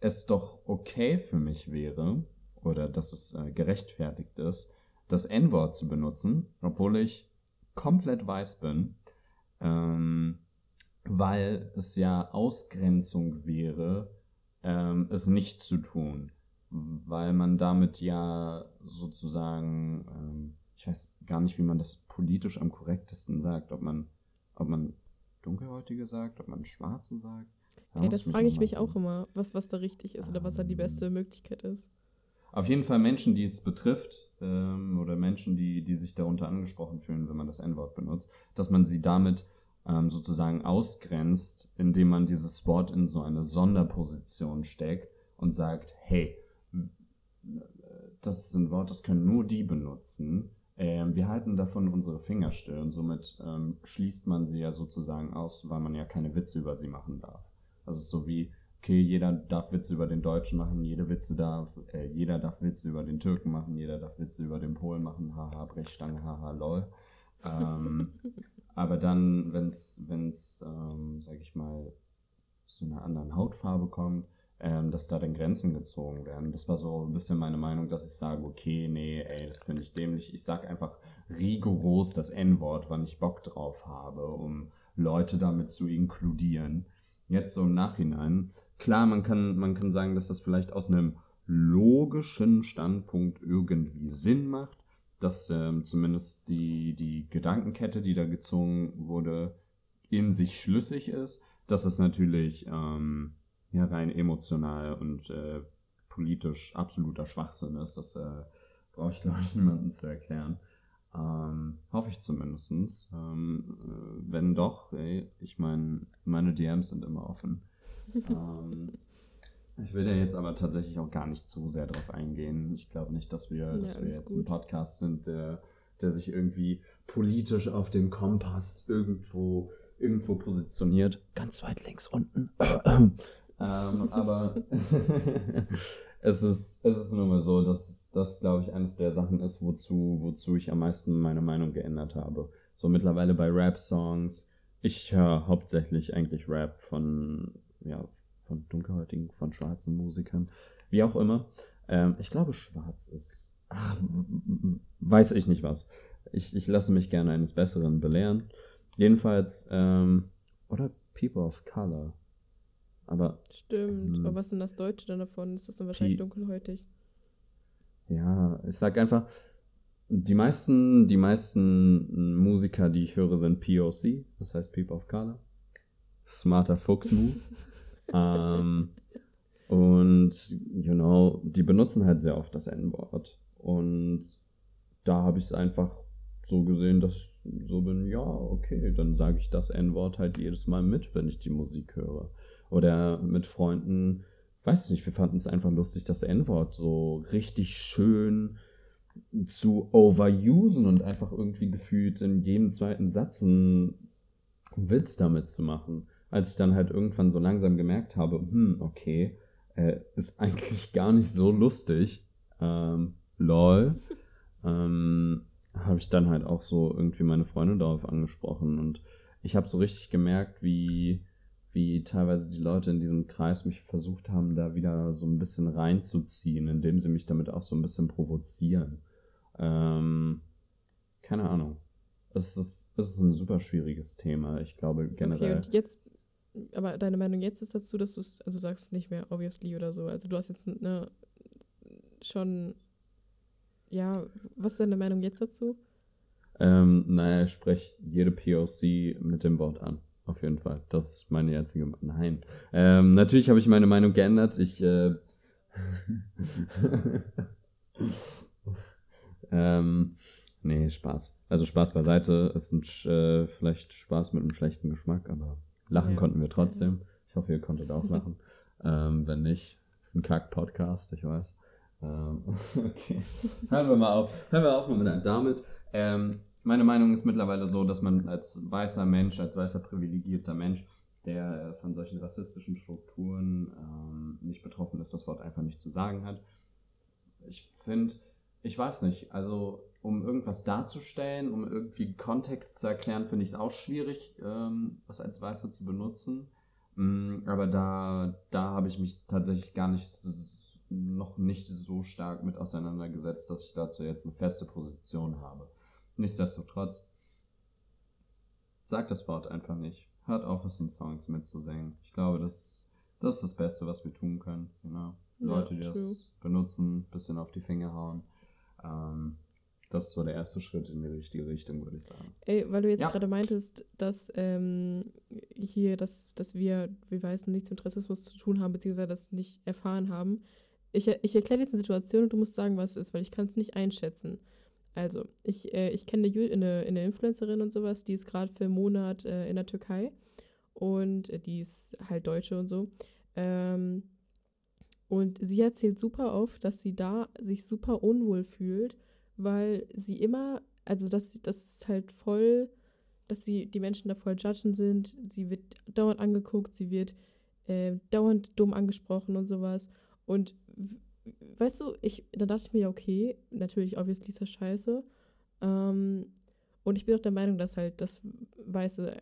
es doch okay für mich wäre oder dass es äh, gerechtfertigt ist, das N-Wort zu benutzen, obwohl ich komplett weiß bin, ähm, weil es ja Ausgrenzung wäre, ähm, es nicht zu tun, weil man damit ja sozusagen, ähm, ich weiß gar nicht, wie man das politisch am korrektesten sagt, ob man, ob man Dunkelhäutige sagt, ob man Schwarze sagt. Da Ja, das frage ich mich auch immer, was, was da richtig ist oder was da die beste Möglichkeit ist. Auf jeden Fall Menschen, die es betrifft, ähm, oder Menschen, die, die sich darunter angesprochen fühlen, wenn man das N-Wort benutzt, dass man sie damit ähm, sozusagen ausgrenzt, indem man dieses Wort in so eine Sonderposition steckt und sagt, hey, das ist ein Wort, das können nur die benutzen. Ähm, wir halten davon unsere Finger still und somit ähm, schließt man sie ja sozusagen aus, weil man ja keine Witze über sie machen darf. Also so wie, okay, jeder darf Witze über den Deutschen machen, jede Witze darf, äh, jeder darf Witze über den Türken machen, jeder darf Witze über den Polen machen, haha, Brechstange, haha, lol. Ähm, aber dann, wenn es, ähm, sag ich mal, zu einer anderen Hautfarbe kommt, ähm, dass da dann Grenzen gezogen werden. Das war so ein bisschen meine Meinung, dass ich sage, okay, nee, ey, das finde ich dämlich. Ich sag einfach rigoros das N-Wort, wann ich Bock drauf habe, um Leute damit zu inkludieren. Jetzt so im Nachhinein, klar, man kann, man kann sagen, dass das vielleicht aus einem logischen Standpunkt irgendwie Sinn macht, dass ähm, zumindest die, die Gedankenkette, die da gezogen wurde, in sich schlüssig ist, dass es natürlich ähm, ja, rein emotional und äh, politisch absoluter Schwachsinn ist. Das äh, brauche ich, glaube ich, niemandem zu erklären. Ähm, hoffe ich zumindest. Ähm, äh, wenn doch, ey, ich meine, meine DMs sind immer offen. ähm, ich will da jetzt aber tatsächlich auch gar nicht zu sehr drauf eingehen. Ich glaube nicht, dass wir, Ja, dass wir jetzt ein gut. Podcast sind, der, der sich irgendwie politisch auf dem Kompass irgendwo, irgendwo positioniert. Ganz weit links unten. ähm, aber es, ist, es ist nun mal so, dass das, glaube ich, eines der Sachen ist, wozu, wozu ich am meisten meine Meinung geändert habe. So mittlerweile bei Rap-Songs. Ich höre hauptsächlich eigentlich Rap von, ja, von dunkelhäutigen, von schwarzen Musikern, wie auch immer. Ähm, ich glaube, schwarz ist. Ach, weiß ich nicht was. Ich, ich lasse mich gerne eines Besseren belehren. Jedenfalls, ähm, oder People of Color. Aber. Stimmt. Ähm, Aber was ist denn das Deutsche dann davon? Ist das dann wahrscheinlich dunkelhäutig? Ja, ich sag einfach, die meisten, die meisten Musiker, die ich höre, sind POC, das heißt People of Color. Smarter Fuchs Move. ähm, und, you know, die benutzen halt sehr oft das N-Wort. Und da habe ich es einfach so gesehen, dass ich so bin, ja, okay, dann sage ich das N-Wort halt jedes Mal mit, wenn ich die Musik höre. Oder mit Freunden, weiß nicht, wir fanden es einfach lustig, das N-Wort so richtig schön zu overusen und einfach irgendwie gefühlt in jedem zweiten Satz einen Witz damit zu machen. Als ich dann halt irgendwann so langsam gemerkt habe, hm, okay, äh, ist eigentlich gar nicht so lustig. Ähm, lol. Ähm, habe ich dann halt auch so irgendwie meine Freunde darauf angesprochen und ich habe so richtig gemerkt, wie, wie teilweise die Leute in diesem Kreis mich versucht haben, da wieder so ein bisschen reinzuziehen, indem sie mich damit auch so ein bisschen provozieren. Ähm, keine Ahnung. Es ist, es ist ein super schwieriges Thema. Ich glaube generell. Okay, und jetzt, aber deine Meinung jetzt ist dazu, dass du es, also du sagst nicht mehr obviously oder so. Also du hast jetzt ne, schon, ja, was ist deine Meinung jetzt dazu? Ähm, naja, ich spreche jede POC mit dem Wort an. Auf jeden Fall. Das ist meine jetzige Meinung. Nein. Ähm, natürlich habe ich meine Meinung geändert. Ich, äh, Ähm, nee, Spaß. Also Spaß beiseite. Es ist äh, vielleicht Spaß mit einem schlechten Geschmack, aber lachen ja. konnten wir trotzdem. Ich hoffe, ihr konntet auch lachen. ähm, wenn nicht, ist ein Kack-Podcast, ich weiß. Ähm, okay. Hören wir mal auf. Hören wir auf mal mit einem damit. Ähm, meine Meinung ist mittlerweile so, dass man als weißer Mensch, als weißer privilegierter Mensch, der äh, von solchen rassistischen Strukturen ähm, nicht betroffen ist, das Wort einfach nicht zu sagen hat. Ich finde, ich weiß nicht. Also, um irgendwas darzustellen, um irgendwie Kontext zu erklären, finde ich es auch schwierig, ähm, was als Weißer zu benutzen. Mm, aber da, da habe ich mich tatsächlich gar nicht, noch nicht so stark mit auseinandergesetzt, dass ich dazu jetzt eine feste Position habe. Nichtsdestotrotz, sagt das Wort einfach nicht. Hört auf, es in Songs mitzusingen. Ich glaube, das, das ist das Beste, was wir tun können. Genau. Ja, Leute, die true. das benutzen, bisschen auf die Finger hauen. Ähm, das ist so der erste Schritt in die richtige Richtung, würde ich sagen. Ey, weil du jetzt ja. gerade meintest, dass ähm, hier, dass, dass wir, wir Weißen nichts mit Rassismus zu tun haben, beziehungsweise das nicht erfahren haben. Ich, ich erkläre jetzt eine Situation und du musst sagen, was es ist, weil ich kann es nicht einschätzen. Also, ich, äh, ich kenne eine, eine, Influencerin und sowas, die ist gerade für einen Monat äh, in der Türkei und äh, die ist halt Deutsche und so. Ähm, und sie erzählt super oft, dass sie da sich super unwohl fühlt, weil sie immer, also dass das halt voll, dass sie die Menschen da voll judgen sind. Sie wird dauernd angeguckt, sie wird äh, dauernd dumm angesprochen und sowas. Und weißt du, ich, da dachte ich mir ja, okay, natürlich, obviously ist das scheiße. Ähm, und ich bin auch der Meinung, dass halt das Weiße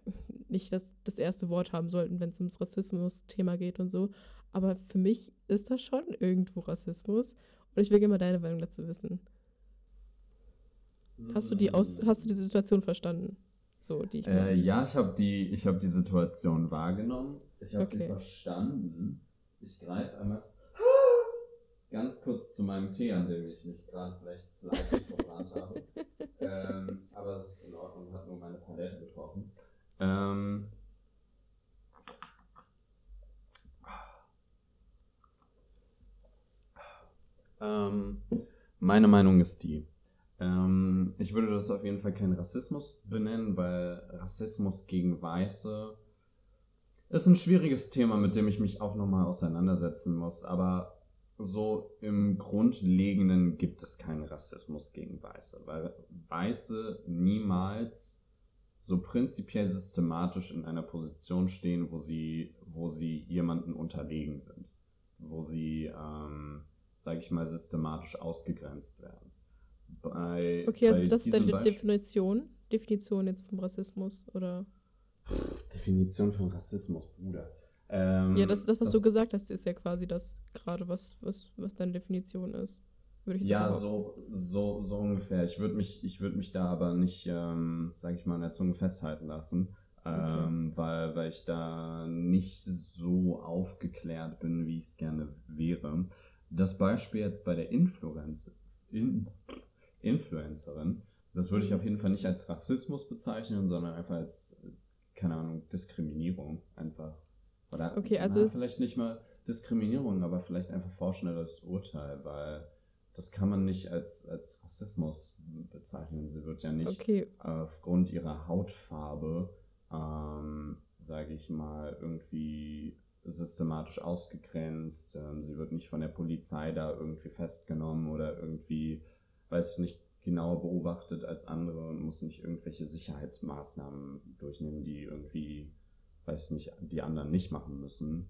nicht das, das erste Wort haben sollten, wenn es ums Rassismus-Thema geht und so. Aber für mich ist das schon irgendwo Rassismus. Und ich will gerne mal deine Meinung dazu wissen. Hast du die, Aus hast du die Situation verstanden? So, die ich äh, ja, ich habe die, hab die Situation wahrgenommen. Ich habe okay. sie verstanden. Ich greife einmal ganz kurz zu meinem Tee, an dem ich mich gerade vielleicht slightly verbrannt habe. ähm, aber es ist in Ordnung, hat nur meine Palette getroffen. Ähm, ähm, meine Meinung ist die. Ähm, ich würde das auf jeden Fall kein Rassismus benennen, weil Rassismus gegen Weiße ist ein schwieriges Thema, mit dem ich mich auch nochmal auseinandersetzen muss. Aber so im Grundlegenden gibt es keinen Rassismus gegen Weiße, weil Weiße niemals so prinzipiell systematisch in einer Position stehen, wo sie, wo sie jemanden unterlegen sind, wo sie, ähm, sage ich mal, systematisch ausgegrenzt werden. Bei, okay, also das ist deine Definition, Definition jetzt vom Rassismus oder? Definition von Rassismus, Bruder. Ähm, ja, das, das was du gesagt hast, ist ja quasi das gerade, was, was, was deine Definition ist. Würde ich Ja, sagen. so, so, so ungefähr. Ich würde mich, ich würd mich da aber nicht, ähm, sage ich mal, an der Zunge festhalten lassen, ähm, weil, weil ich da nicht so aufgeklärt bin, wie ich es gerne wäre. Das Beispiel jetzt bei der Influenz in, Influencerin, das würde ich auf jeden Fall nicht als Rassismus bezeichnen, sondern einfach als, keine Ahnung, Diskriminierung einfach. Oder Okay, also na, vielleicht nicht mal Diskriminierung, aber vielleicht einfach vorschnelles Urteil, weil das kann man nicht als, als Rassismus bezeichnen. Sie wird ja nicht Okay, aufgrund ihrer Hautfarbe, ähm, sage ich mal, irgendwie systematisch ausgegrenzt. Ähm, sie wird nicht von der Polizei da irgendwie festgenommen oder irgendwie, weiß ich nicht, genauer beobachtet als andere und muss nicht irgendwelche Sicherheitsmaßnahmen durchnehmen, die irgendwie, weiß ich nicht, die anderen nicht machen müssen,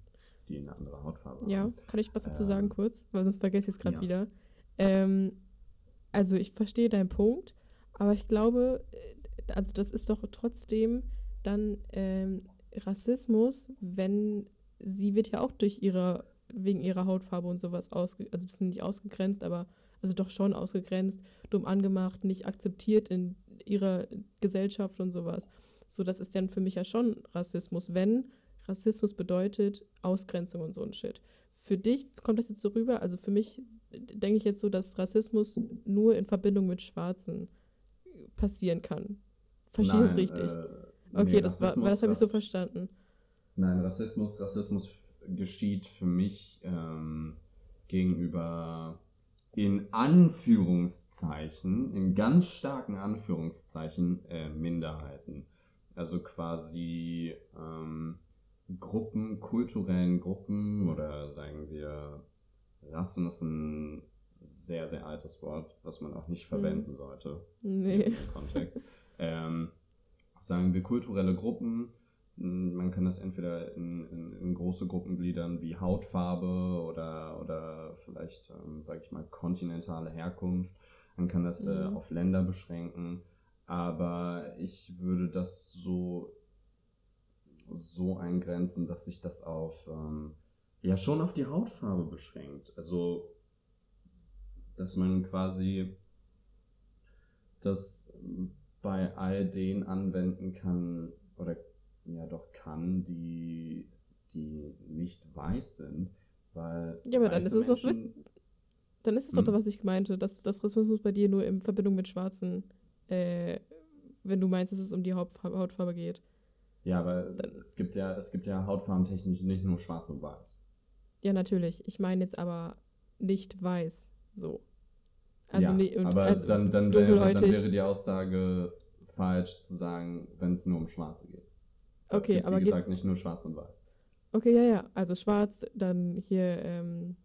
die eine andere Hautfarbe ja, haben. kann ich was dazu Ähm, sagen kurz? Weil sonst vergesse ich es gerade ja. wieder. Ähm, also ich verstehe deinen Punkt, aber ich glaube, äh, also das ist doch trotzdem dann ähm, Rassismus, wenn sie wird ja auch durch ihre, wegen ihrer Hautfarbe und sowas ausge, also ein bisschen nicht ausgegrenzt, aber also doch schon ausgegrenzt, dumm angemacht, nicht akzeptiert in ihrer Gesellschaft und sowas. So, das ist dann für mich ja schon Rassismus, wenn Rassismus bedeutet Ausgrenzung und so ein Shit. Für dich kommt das jetzt so rüber, also für mich denke ich jetzt so, dass Rassismus nur in Verbindung mit Schwarzen passieren kann. Verstehe ich es Nein, richtig? äh, okay, nee, das, war, das habe ich so verstanden. Nein, Rassismus, Rassismus geschieht für mich ähm, gegenüber in Anführungszeichen, in ganz starken Anführungszeichen, äh, Minderheiten. Also quasi ähm, Gruppen, kulturellen Gruppen oder sagen wir Rassen ist ein sehr, sehr altes Wort, was man auch nicht verwenden sollte Nee. dem Kontext. ähm, sagen wir kulturelle Gruppen. Man kann das entweder in, in, in große Gruppen gliedern wie Hautfarbe oder, oder vielleicht, ähm, sage ich mal, kontinentale Herkunft. Man kann das äh, Mhm. auf Länder beschränken. Aber ich würde das so, so eingrenzen, dass sich das auf, ähm, ja, schon auf die Hautfarbe beschränkt. Also, dass man quasi das bei all den anwenden kann oder ja doch kann, die, die nicht weiß sind, weil Ja, aber dann ist es doch Menschen, Dann ist es doch, Hm. was ich meinte, dass das Rassismus bei dir nur in Verbindung mit Schwarzen, äh, wenn du meinst, dass es um die Hautfarbe, Hautfarbe geht. ja, aber Dann- es gibt ja es gibt ja hautfarbentechnisch nicht nur schwarz und weiß. Ja, natürlich. Ich meine jetzt aber nicht weiß. So. Also ja, und aber also dann, dann, wäre, dann wäre die Aussage falsch zu sagen, wenn es nur um Schwarze geht. Es Okay, gibt, aber wie gesagt nicht nur schwarz und weiß. Okay, ja, ja. Also schwarz, dann hier, ähm, äh,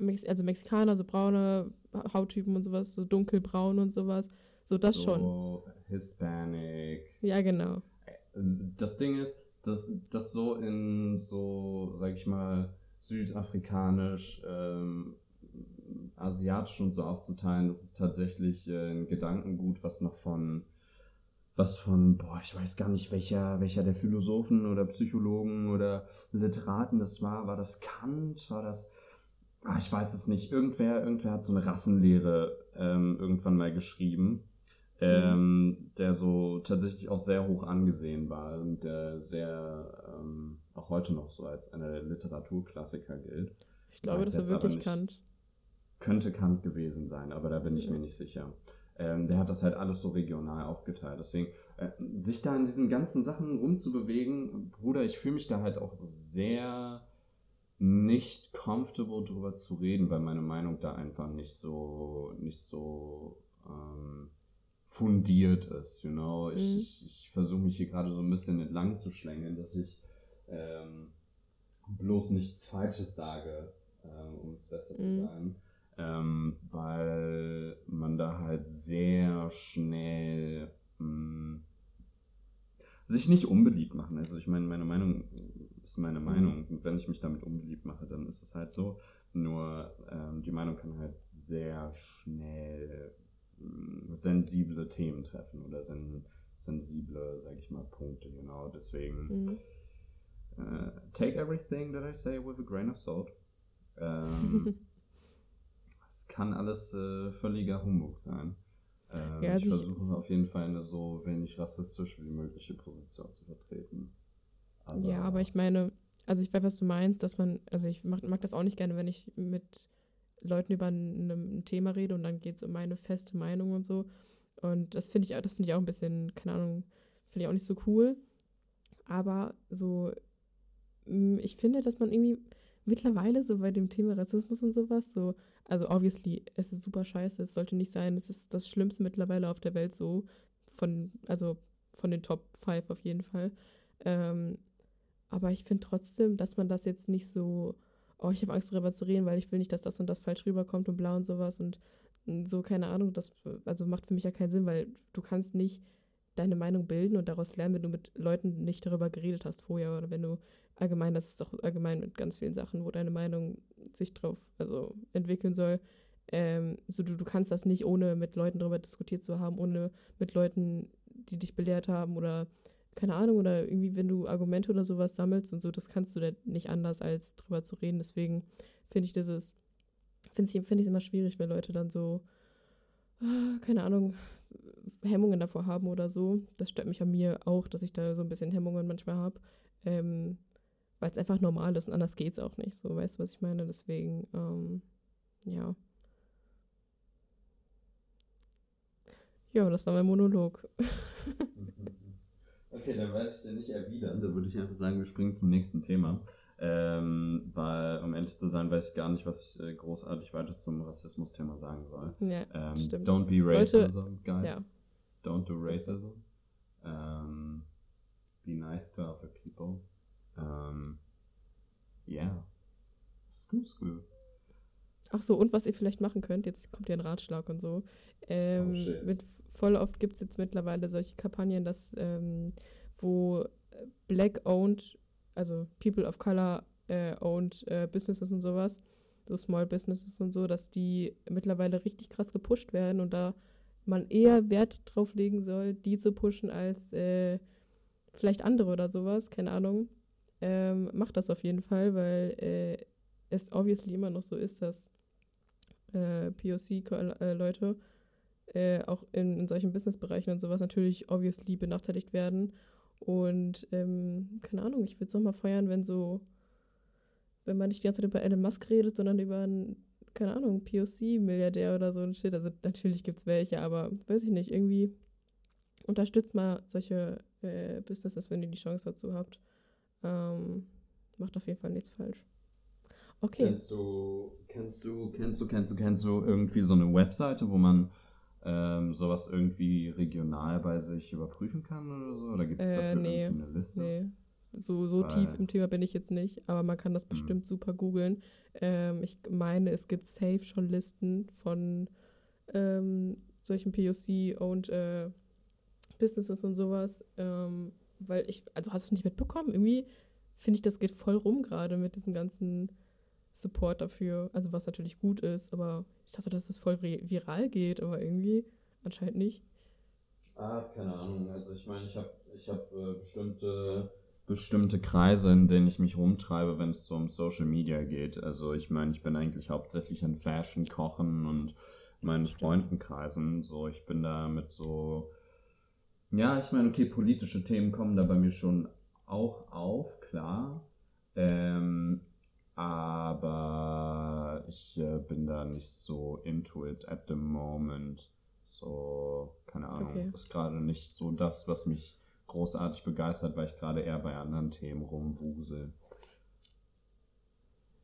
Mex also Mexikaner, so braune Hauttypen und sowas, so dunkelbraun und sowas. So das schon. so Hispanic, Ja, genau. Das Ding ist, dass das so in so, sag ich mal, südafrikanisch, ähm, asiatisch und so aufzuteilen, das ist tatsächlich äh, ein Gedankengut, was noch von, was von, boah, ich weiß gar nicht, welcher, welcher der Philosophen oder Psychologen oder Literaten das war. War das Kant? War das, ah, ich weiß es nicht. Irgendwer, irgendwer hat so eine Rassenlehre ähm, irgendwann mal geschrieben ähm, der so tatsächlich auch sehr hoch angesehen war und der sehr ähm, auch heute noch so als einer der Literaturklassiker gilt. Ich glaube, das war wirklich nicht. Kant. Könnte Kant gewesen sein, aber da bin ich Ja. mir nicht sicher. Ähm, der hat das halt alles so regional aufgeteilt. Deswegen, äh, sich da in diesen ganzen Sachen rumzubewegen, Bruder, ich fühle mich da halt auch sehr nicht comfortable drüber zu reden, weil meine Meinung da einfach nicht so, nicht so ähm, fundiert ist, you know. Ich, Mhm. ich, ich versuche mich hier gerade so ein bisschen entlang zu schlängeln, dass ich ähm, bloß nichts Falsches sage, ähm, um es besser zu Mhm. sagen. Ähm, weil man da halt sehr schnell mh, sich nicht unbeliebt machen. Also ich meine, meine Meinung ist meine Meinung. Und wenn ich mich damit unbeliebt mache, dann ist es halt so. Nur ähm, die Meinung kann halt sehr schnell mh, sensible Themen treffen oder sen sensible, sag ich mal, Punkte, genau. Deswegen Mhm. uh, take everything that I say with a grain of salt. Ähm, es kann alles äh, völliger Humbug sein. Ähm, Ja, ich ich- versuche auf jeden Fall eine so wenig rassistisch wie mögliche Position zu vertreten. Ja, aber ich meine, also ich weiß, was du meinst, dass man, also ich mag, mag das auch nicht gerne, wenn ich mit Leuten über ein, ein Thema rede und dann geht es um meine feste Meinung und so. Und das finde ich, das finde ich auch ein bisschen, keine Ahnung, finde ich auch nicht so cool. Aber so, mm, ich finde, dass man irgendwie mittlerweile so bei dem Thema Rassismus und sowas, so, also obviously, es ist super scheiße, es sollte nicht sein, es ist das Schlimmste mittlerweile auf der Welt so, von, also von den Top 5 auf jeden Fall. Ähm, aber ich finde trotzdem, dass man das jetzt nicht so, oh, ich habe Angst darüber zu reden, weil ich will nicht, dass das und das falsch rüberkommt und bla und sowas und so, keine Ahnung, das also macht für mich ja keinen Sinn, weil du kannst nicht deine Meinung bilden und daraus lernen, wenn du mit Leuten nicht darüber geredet hast vorher oder wenn du allgemein, das ist auch allgemein mit ganz vielen Sachen, wo deine Meinung sich drauf, also entwickeln soll. Ähm, so du, du kannst das nicht, ohne mit Leuten darüber diskutiert zu haben, ohne mit Leuten, die dich belehrt haben oder keine Ahnung, oder irgendwie, wenn du Argumente oder sowas sammelst und so, das kannst du da nicht anders, als drüber zu reden. Deswegen finde ich dieses, finde ich find ich immer schwierig, wenn Leute dann so, ah, keine Ahnung, Hemmungen davor haben oder so. Das stört mich an mir auch, dass ich da so ein bisschen Hemmungen manchmal habe. Ähm, weil es einfach normal ist und anders geht es auch nicht. So, weißt du, was ich meine? Deswegen, ähm, ja. Ja, das war mein Monolog. Okay, dann werde ich dir nicht erwidern. Da würde ich einfach sagen, wir springen zum nächsten Thema. Ähm, weil, um ehrlich zu sein, weiß ich gar nicht, was ich äh, großartig weiter zum Rassismus-Thema sagen soll. Ja, Ähm, stimmt. don't be racism, guys. ja. Don't do racism. Ähm, be nice to other people. Ähm, yeah. Screw, screw. Ach so, und was ihr vielleicht machen könnt, jetzt kommt ja ein Ratschlag und so. Ähm, Oh, mit, voll oft gibt es jetzt mittlerweile solche Kampagnen, dass, ähm, wo äh, Black-owned, also People of Color äh, owned äh, Businesses und sowas, so Small Businesses und so, dass die mittlerweile richtig krass gepusht werden und da man eher Wert drauf legen soll, die zu pushen als äh, vielleicht andere oder sowas, keine Ahnung. Ähm, macht das auf jeden Fall, weil äh, es obviously immer noch so ist, dass äh, POC-Leute äh, auch in, in solchen Businessbereichen und sowas natürlich obviously benachteiligt werden. Und ähm, keine Ahnung, ich würde es auch mal feiern, wenn so, wenn man nicht die ganze Zeit über Elon Musk redet, sondern über einen, keine Ahnung, POC-Milliardär oder so ein Shit. Also natürlich gibt es welche, aber weiß ich nicht, irgendwie unterstützt mal solche äh, Businesses, wenn ihr die Chance dazu habt. Ähm, macht auf jeden Fall nichts falsch. Okay. Kennst du, kennst du, kennst du, kennst du, kennst du irgendwie so eine Webseite, wo man ähm, sowas irgendwie regional bei sich überprüfen kann oder so? Oder gibt es Äh, dafür nee, irgendwie eine Liste? Nee, so, so Weil- tief im Thema bin ich jetzt nicht, aber man kann das Hm. bestimmt super googeln. Ähm, ich meine, es gibt safe schon Listen von ähm, solchen POC-owned äh, Businesses und sowas. Ähm, weil ich, also hast du es nicht mitbekommen? Irgendwie finde ich, das geht voll rum gerade mit diesem ganzen Support dafür. Also was natürlich gut ist, aber ich dachte, dass es voll vi- viral geht, aber irgendwie anscheinend nicht. Ah, keine Ahnung. Also ich meine, ich habe ich hab, äh, bestimmte, bestimmte Kreise, in denen ich mich rumtreibe, wenn es so um Social Media geht. Also ich meine, ich bin eigentlich hauptsächlich an Fashion, Kochen und meinen Stimmt. Freundenkreisen. So, ich bin da mit so. Ja, ich meine, okay, politische Themen kommen da bei mir schon auch auf, klar. Ähm, aber ich äh, bin da nicht so into it at the moment. So, keine Ahnung, Okay. ist gerade nicht so das, was mich großartig begeistert, weil ich gerade eher bei anderen Themen rumwusel.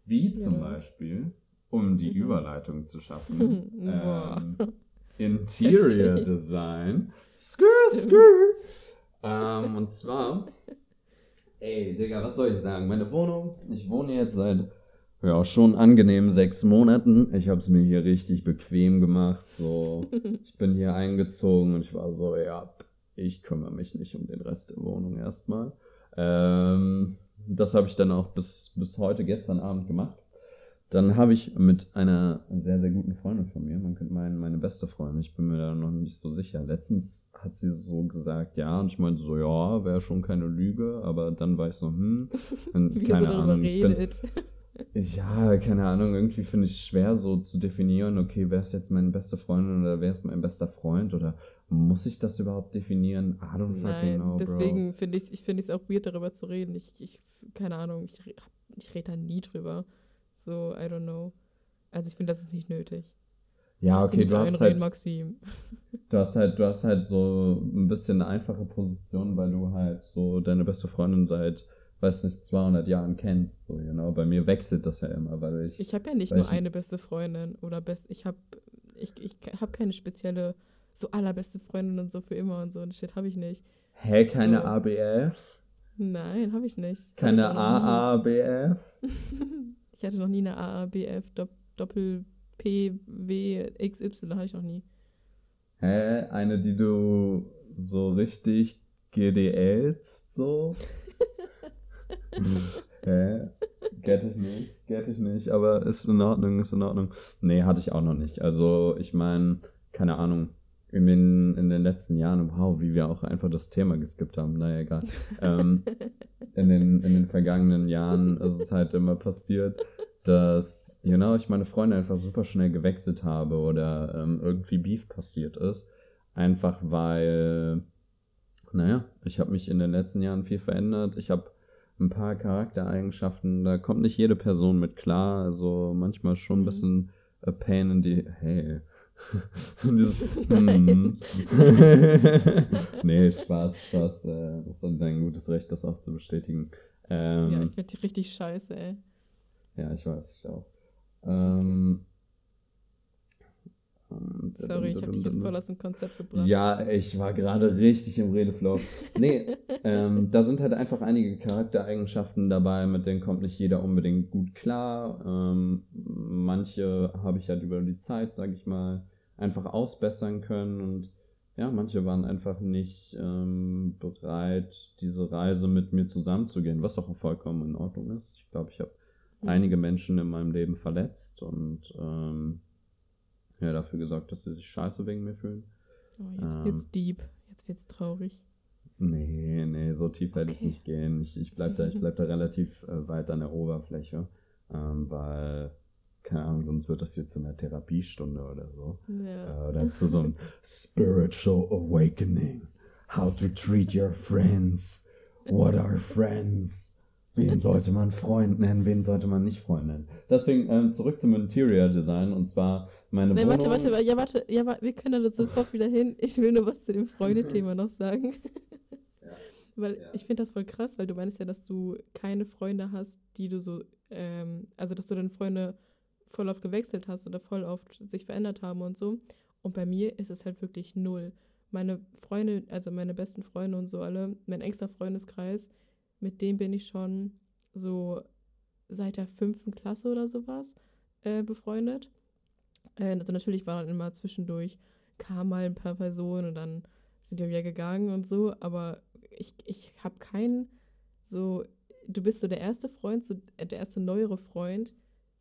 Wie zum Ja. Beispiel, um die Mhm. Überleitung zu schaffen, ähm, Interior. Design. Skrr, skrr. Ähm, und zwar, ey, Digga, was soll ich sagen? Meine Wohnung, ich wohne jetzt seit ja schon angenehm sechs Monaten. Ich habe es mir hier richtig bequem gemacht. So, ich bin hier eingezogen und ich war so, ja, ich kümmere mich nicht um den Rest der Wohnung erstmal. Ähm, das habe ich dann auch bis, bis heute, gestern Abend gemacht. Dann habe ich mit einer sehr, sehr guten Freundin von mir, man könnte meinen, meine beste Freundin, ich bin mir da noch nicht so sicher. Letztens hat sie so gesagt, ja, und ich meinte so, ja, wäre schon keine Lüge, aber dann war ich so, hm, Wie keine Ahnung. Ich bin, ja, keine Ahnung, irgendwie finde ich es schwer so zu definieren, okay, wer ist jetzt meine beste Freundin oder wer ist mein bester Freund oder muss ich das überhaupt definieren? I don't fucking know, deswegen finde ich es ich auch weird, darüber zu reden. Ich, ich keine Ahnung, ich, ich rede da nie drüber. So, I don't know. Also ich finde, das ist nicht nötig. Ja, okay, du hast halt, Maxim. du hast halt, du hast halt so ein bisschen eine einfache Position, weil du halt so deine beste Freundin seit, weiß nicht, 200 Jahren kennst, so, you know. Bei mir wechselt das ja immer, weil ich. Ich habe ja nicht nur ich, eine beste Freundin oder best, ich habe, ich, ich habe keine spezielle, so allerbeste Freundin und so für immer und so und Shit habe ich nicht. Hä, keine so. ABF? Nein, habe ich nicht. Keine AABF? Ich hatte noch nie eine AABF Doppel P W XY hatte ich noch nie. Hä? Eine, die du so richtig GDLst, so? Hä? Get ich nicht, get ich nicht, aber ist in Ordnung, ist in Ordnung. Nee, hatte ich auch noch nicht. Also, ich meine, keine Ahnung, in den, in den letzten Jahren, wow, wie wir auch einfach das Thema geskippt haben, naja, egal. ähm, in, den, in den vergangenen Jahren ist es halt immer passiert, dass, you know, ich meine Freunde einfach super schnell gewechselt habe oder ähm, irgendwie Beef passiert ist. Einfach weil, naja, ich habe mich in den letzten Jahren viel verändert. Ich habe ein paar Charaktereigenschaften, da kommt nicht jede Person mit klar. Also manchmal schon ein mhm. bisschen a pain in die, hey, dieses, mm. nee, Spaß, Spaß. Äh, das ist dein gutes Recht, das auch zu bestätigen. Ähm, ja, ich finde richtig scheiße, ey. Ja, ich weiß, ich auch. Ähm, Sorry, ich habe dich jetzt voll aus dem Konzept gebracht. Ja, ich war gerade richtig im Redeflow. Nee, ähm, da sind halt einfach einige Charaktereigenschaften dabei, mit denen kommt nicht jeder unbedingt gut klar. Ähm, manche habe ich halt über die Zeit, sage ich mal, einfach ausbessern können und ja, manche waren einfach nicht ähm, bereit, diese Reise mit mir zusammenzugehen, was auch vollkommen in Ordnung ist. Ich glaube, ich habe mhm. einige Menschen in meinem Leben verletzt und ähm, ja, dafür gesorgt, dass sie sich scheiße wegen mir fühlen. Oh, jetzt ähm, wird's deep. Jetzt wird's traurig. Nee, nee, so tief werde ich nicht gehen. Ich, ich bleib da, ich bleib da relativ äh, weit an der Oberfläche, ähm, weil, keine Ahnung, sonst wird das hier zu einer Therapiestunde oder so. Ja. Äh, oder zu so einem Spiritual Awakening. How to treat your friends. What are friends? Wen sollte man Freund nennen, wen sollte man nicht Freund nennen? Deswegen ähm, zurück zum Interior Design und zwar meine nee, Wohnung. Warte, warte, ja, warte, ja, wir können da sofort wieder hin. Ich will nur was zu dem Freundethema noch sagen. Ja. weil ja. ich finde das voll krass, weil du meinst ja, dass du keine Freunde hast, die du so, ähm, also dass du deine Freunde voll oft gewechselt hast oder voll oft sich verändert haben und so. Und bei mir ist es halt wirklich null. Meine Freunde, also meine besten Freunde und so alle, mein engster Freundeskreis, mit dem bin ich schon so seit der fünften Klasse oder sowas äh, befreundet. Äh, also natürlich war dann immer zwischendurch, kam mal ein paar Personen und dann sind wir wieder gegangen und so, aber ich, ich habe keinen so, du bist so der erste Freund, so äh, der erste neuere Freund,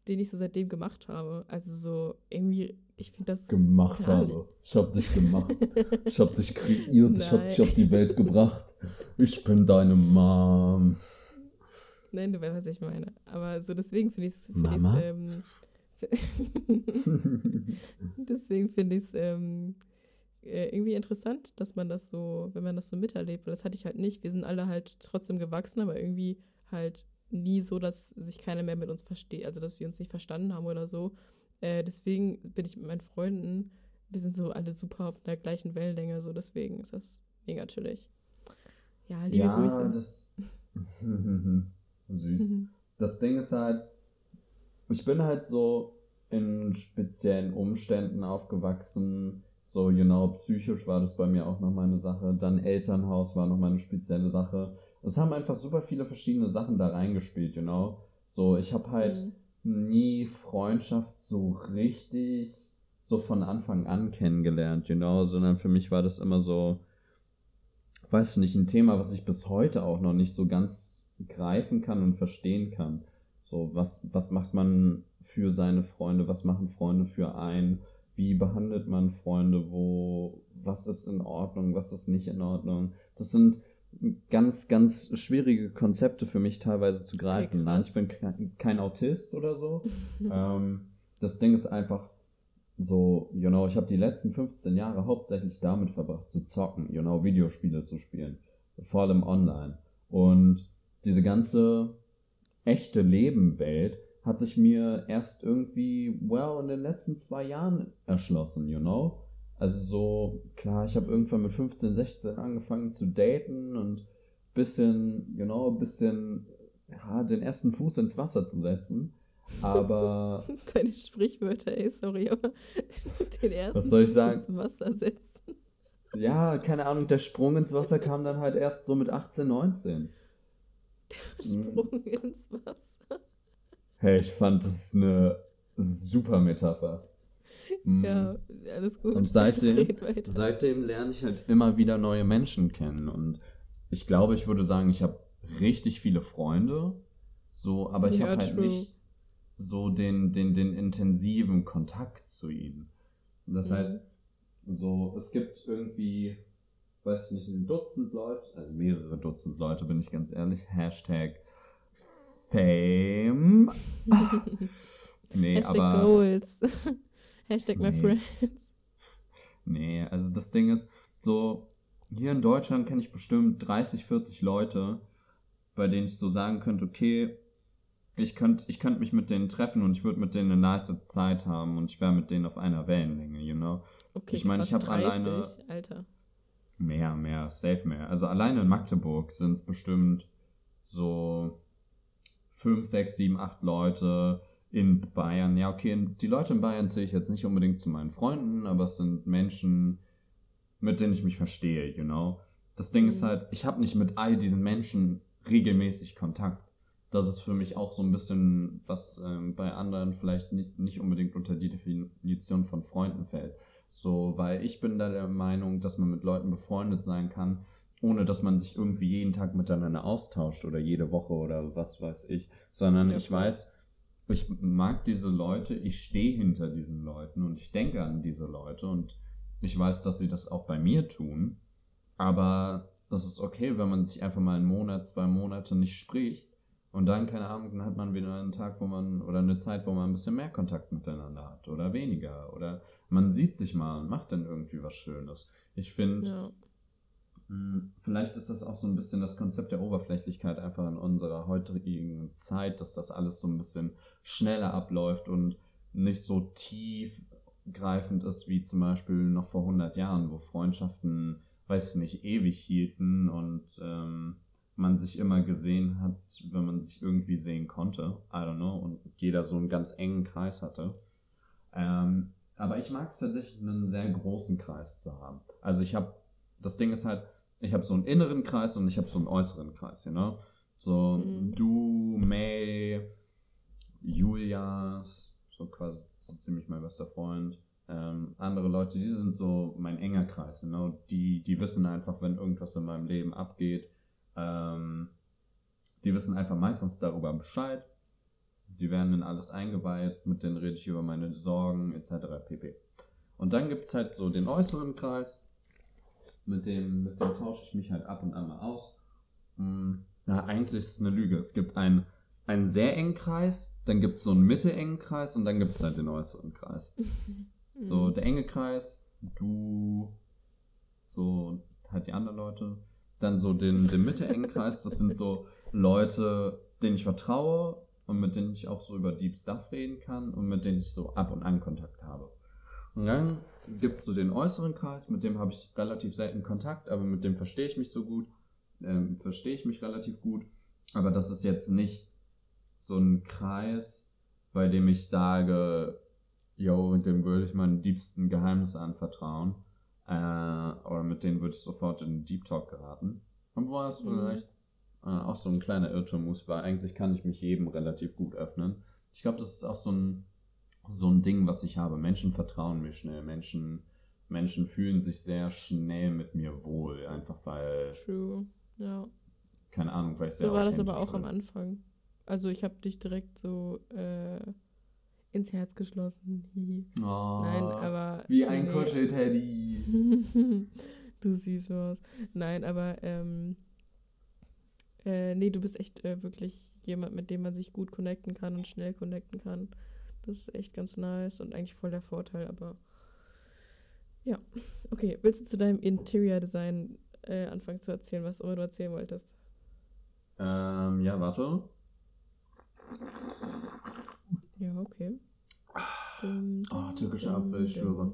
den ich so seitdem gemacht habe. Also so irgendwie, ich finde das. Gemacht habe. Ich habe dich gemacht. ich habe dich kreiert. Ich habe dich auf die Welt gebracht. Ich bin deine Mom. Nein, du weißt, was ich meine. Aber so deswegen finde ich es. Mama? Ähm, deswegen finde ich es ähm, äh, irgendwie interessant, dass man das so, wenn man das so miterlebt, weil das hatte ich halt nicht. Wir sind alle halt trotzdem gewachsen, aber irgendwie halt nie so, dass sich keiner mehr mit uns versteht, also dass wir uns nicht verstanden haben oder so. Äh, deswegen bin ich mit meinen Freunden, wir sind so alle super auf der gleichen Wellenlänge, so deswegen ist das mega chillig. Ja, liebe ja, Grüße. Das, süß. das Ding ist halt, ich bin halt so in speziellen Umständen aufgewachsen. So, genau, psychisch war das bei mir auch nochmal eine Sache. Dann Elternhaus war nochmal eine spezielle Sache. Es haben einfach super viele verschiedene Sachen da reingespielt, you know. So, ich habe halt mhm. nie Freundschaft so richtig so von Anfang an kennengelernt, you know, sondern für mich war das immer so, weiß nicht, ein Thema, was ich bis heute auch noch nicht so ganz greifen kann und verstehen kann. So, was, was macht man für seine Freunde? Was machen Freunde für einen? Wie behandelt man Freunde? Wo, was ist in Ordnung? Was ist nicht in Ordnung? Das sind ganz, ganz schwierige Konzepte für mich teilweise zu greifen. Nein, ich bin kein, Autist oder so. ähm, das Ding ist einfach so, you know, ich habe die letzten 15 Jahre hauptsächlich damit verbracht, zu zocken, you know, Videospiele zu spielen. Vor allem online. Und diese ganze echte Lebenwelt hat sich mir erst irgendwie, well, in den letzten zwei Jahren erschlossen, you know? Also so, klar, ich habe irgendwann mit 15, 16 angefangen zu daten und bisschen, you know, bisschen, ja, den ersten Fuß ins Wasser zu setzen. Aber. Deine Sprichwörter, ey, sorry, aber den ersten was soll ich sagen? ins Wasser setzen. Ja, keine Ahnung, der Sprung ins Wasser kam dann halt erst so mit 18, 19. Sprung ins Wasser. Hey, ich fand das eine super Metapher. Mm. Ja, alles gut. Und seitdem, seitdem lerne ich halt immer wieder neue Menschen kennen. Und ich glaube, ich würde sagen, ich habe richtig viele Freunde. So, aber ich Ja, habe halt nicht so den, den, den intensiven Kontakt zu ihnen. Das Mhm. heißt, so, es gibt irgendwie, weiß ich nicht, ein Dutzend Leute, also mehrere Dutzend Leute, bin ich ganz ehrlich. Hashtag Fame. Nee, Hashtag aber. Goals. Hashtag my Nee. friends. Nee, also das Ding ist, so, hier in Deutschland kenne ich bestimmt 30, 40 Leute, bei denen ich so sagen könnte, okay, ich könnte ich könnt mich mit denen treffen und ich würde mit denen eine nice Zeit haben und ich wäre mit denen auf einer Wellenlänge, you know? Okay, Ich meine, ich krass, hab alleine- 30, Alter. Mehr, mehr, safe mehr. Also alleine in Magdeburg sind es bestimmt so 5, 6, 7, 8 Leute in Bayern. Ja, okay, die Leute in Bayern zähle ich jetzt nicht unbedingt zu meinen Freunden, aber es sind Menschen, mit denen ich mich verstehe, you know. Das Ding ist Mhm. halt, ich habe nicht mit all diesen Menschen regelmäßig Kontakt. Das ist für mich auch so ein bisschen, was ähm, bei anderen vielleicht nicht, nicht unbedingt unter die Definition von Freunden fällt. So, weil ich bin da der Meinung, dass man mit Leuten befreundet sein kann, ohne dass man sich irgendwie jeden Tag miteinander austauscht oder jede Woche oder was weiß ich, sondern ich weiß, ich mag diese Leute, ich stehe hinter diesen Leuten und ich denke an diese Leute und ich weiß, dass sie das auch bei mir tun, aber das ist okay, wenn man sich einfach mal einen Monat, zwei Monate nicht spricht und dann, keine Ahnung, dann hat man wieder einen Tag, wo man, oder eine Zeit, wo man ein bisschen mehr Kontakt miteinander hat oder weniger oder man sieht sich mal und macht dann irgendwie was Schönes. Ich finde, Ja. Mm, Vielleicht ist das auch so ein bisschen das Konzept der Oberflächlichkeit einfach in unserer heutigen Zeit, dass das alles so ein bisschen schneller abläuft und nicht so tiefgreifend ist wie zum Beispiel noch vor 100 Jahren, wo Freundschaften, weiß ich nicht, ewig hielten und ähm, man sich immer gesehen hat, wenn man sich irgendwie sehen konnte. I don't know. Und jeder so einen ganz engen Kreis hatte. Ähm, aber ich mag es tatsächlich, einen sehr großen Kreis zu haben. Also ich habe, das Ding ist halt, ich habe so einen inneren Kreis und ich habe so einen äußeren Kreis, you know? So Mhm. du, May, Julia, so quasi so ziemlich mein bester Freund. Ähm, andere Leute, die sind so mein enger Kreis, you know? Die, die wissen einfach, wenn irgendwas in meinem Leben abgeht, ähm, die wissen einfach meistens darüber Bescheid. Die werden in alles eingeweiht, mit denen rede ich über meine Sorgen etc. pp. Und dann gibt es halt so den äußeren Kreis, mit dem, mit dem tausche ich mich halt ab und an mal aus. Hm, Na, eigentlich ist es eine Lüge. Es gibt einen, einen sehr engen Kreis, dann gibt es so einen mittelengen Kreis und dann gibt es halt den äußeren Kreis. So, der enge Kreis, du, so halt die anderen Leute. Dann so den, den mitte-engen Kreis, das sind so Leute, denen ich vertraue und mit denen ich auch so über Deep Stuff reden kann und mit denen ich so ab und an Kontakt habe. Und dann gibt es so den äußeren Kreis, mit dem habe ich relativ selten Kontakt, aber mit dem verstehe ich mich so gut, ähm, verstehe ich mich relativ gut. Aber das ist jetzt nicht so ein Kreis, bei dem ich sage, yo, dem würde ich meine liebsten Geheimnisse anvertrauen. Äh, oder mit denen würde ich sofort in Deep Talk geraten. Und wo es Mhm. vielleicht äh, auch so ein kleiner Irrtum ist, weil eigentlich kann ich mich jedem relativ gut öffnen. Ich glaube, das ist auch so ein, so ein Ding, was ich habe. Menschen vertrauen mir schnell. Menschen, Menschen fühlen sich sehr schnell mit mir wohl. Einfach weil, True. Ja. keine Ahnung, weil ich sehr So war das aber auch am bin. Anfang. Also ich habe dich direkt so äh, ins Herz geschlossen. Hihi. Oh, Nein, aber. Wie ein nee. Kuschelteddy. du süß was. Nein, aber ähm, äh, nee, du bist echt äh, wirklich jemand, mit dem man sich gut connecten kann und schnell connecten kann. Das ist echt ganz nice und eigentlich voll der Vorteil, aber ja. Okay, willst du zu deinem Interior Design äh, anfangen zu erzählen, was immer du erzählen wolltest? Ähm, ja, warte. Ja, okay. Oh, türkischer Apfel, ich schwöre.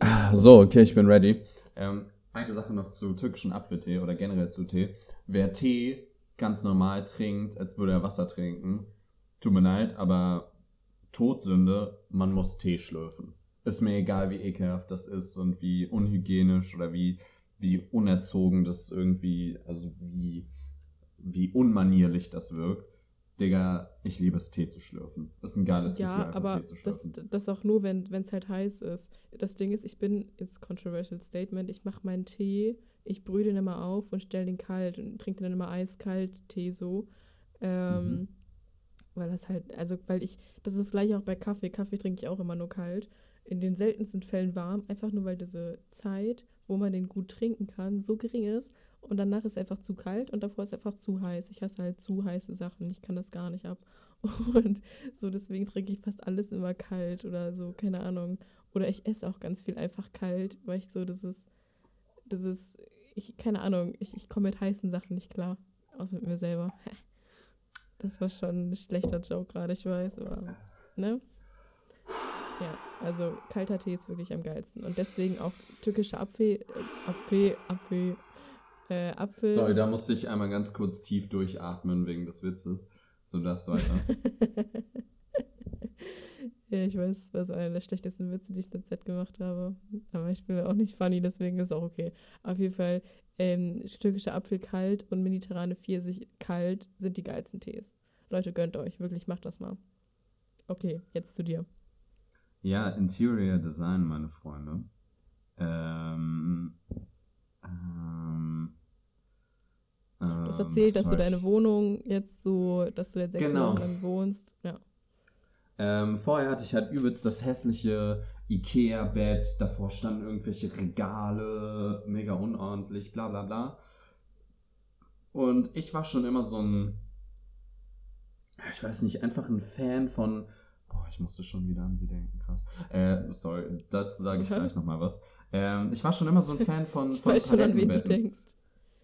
Ah, So, okay, ich bin ready. Ähm, eine Sache noch zu türkischen Apfeltee oder generell zu Tee. Wer Tee ganz normal trinkt, als würde er Wasser trinken, tut mir leid, aber Todsünde, man muss Tee schlürfen. Ist mir egal, wie ekelhaft das ist und wie unhygienisch oder wie, wie unerzogen das irgendwie, also wie, wie unmanierlich das wirkt. Digga, ich liebe es, Tee zu schlürfen. Das ist ein geiles Gefühl, Ja, einfach aber Tee zu das, schlürfen. das auch nur, wenn es halt heiß ist. Das Ding ist, ich bin, ist controversial statement, ich mache meinen Tee, ich brühe den immer auf und stelle den kalt und trinke den dann immer eiskalt, Tee so. Ähm, Mhm. Weil das halt, also weil ich, das ist gleich auch bei Kaffee. Kaffee trinke ich auch immer nur kalt. In den seltensten Fällen warm, einfach nur weil diese Zeit, wo man den gut trinken kann, so gering ist. Und danach ist er einfach zu kalt und davor ist er einfach zu heiß. Ich hasse halt zu heiße Sachen. Ich kann das gar nicht ab. Und so deswegen trinke ich fast alles immer kalt oder so, keine Ahnung. Oder ich esse auch ganz viel einfach kalt, weil ich so, das ist, das ist, ich, keine Ahnung, ich, ich komme mit heißen Sachen nicht klar. Außer mit mir selber. Das war schon ein schlechter Joke gerade, ich weiß, aber, ne? Ja, also kalter Tee ist wirklich am geilsten. Und deswegen auch türkischer Apfel, äh, Apfel, Apfel, äh, Apfel. Sorry, da musste ich einmal ganz kurz tief durchatmen wegen des Witzes. So darfst du weiter. Ja, ich weiß, es war so einer der schlechtesten Witze, die ich in der Zeit gemacht habe. Aber ich bin auch nicht funny, deswegen ist auch okay. Auf jeden Fall, ähm, türkischer Apfel kalt und mediterrane Pfirsich kalt sind die geilsten Tees. Leute, gönnt euch, wirklich, macht das mal. Okay, jetzt zu dir. Ja, Interior Design, meine Freunde. Ähm, ähm, hast erzählt, dass du deine Wohnung jetzt so, dass du jetzt sechs Genau. Monate lang wohnst. Ja. Ähm, vorher hatte ich halt übelst das hässliche Ikea-Bett, davor standen irgendwelche Regale, mega unordentlich, bla bla bla. Und ich war schon immer so ein, ich weiß nicht, einfach ein Fan von, boah, ich musste schon wieder an sie denken, krass. Äh, sorry, dazu sage ich Was? gleich nochmal was. Ähm, ich war schon immer so ein Fan von, Ich von weiß schon, an wen du denkst.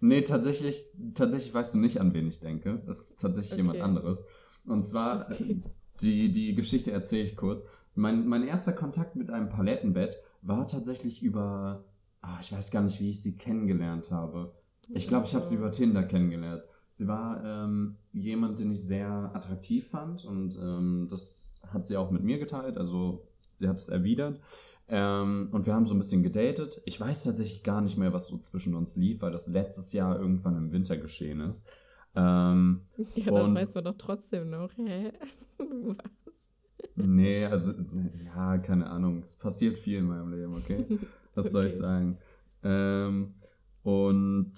Nee, tatsächlich, tatsächlich weißt du nicht, an wen ich denke. Das ist tatsächlich Okay. jemand anderes. Und zwar, Okay. die, die Geschichte erzähle ich kurz. Mein, mein erster Kontakt mit einem Palettenbett war tatsächlich über, ah, ich weiß gar nicht, wie ich sie kennengelernt habe. Ich glaube, ich habe sie über Tinder kennengelernt. Sie war ähm, jemand, den ich sehr attraktiv fand und ähm, das hat sie auch mit mir geteilt. Also sie hat es erwidert. Ähm, und wir haben so ein bisschen gedatet. Ich weiß tatsächlich gar nicht mehr, was so zwischen uns lief, weil das letztes Jahr irgendwann im Winter geschehen ist. Ähm, Ja, das weiß man doch trotzdem noch. Hä? Was? nee, also, ja, keine Ahnung. Es passiert viel in meinem Leben, okay? Was soll ich Okay. sagen? Ähm, und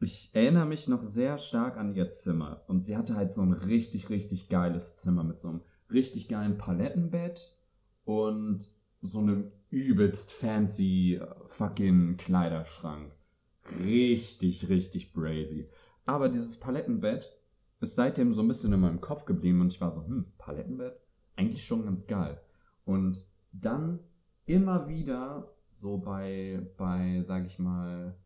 ich erinnere mich noch sehr stark an ihr Zimmer. Und sie hatte halt so ein richtig, richtig geiles Zimmer mit so einem richtig geilen Palettenbett und so einem übelst fancy äh, fucking Kleiderschrank. Richtig, richtig brazy. Aber dieses Palettenbett ist seitdem so ein bisschen in meinem Kopf geblieben und ich war so, hm, Palettenbett? Eigentlich schon ganz geil. Und dann immer wieder so bei, bei, sag ich mal,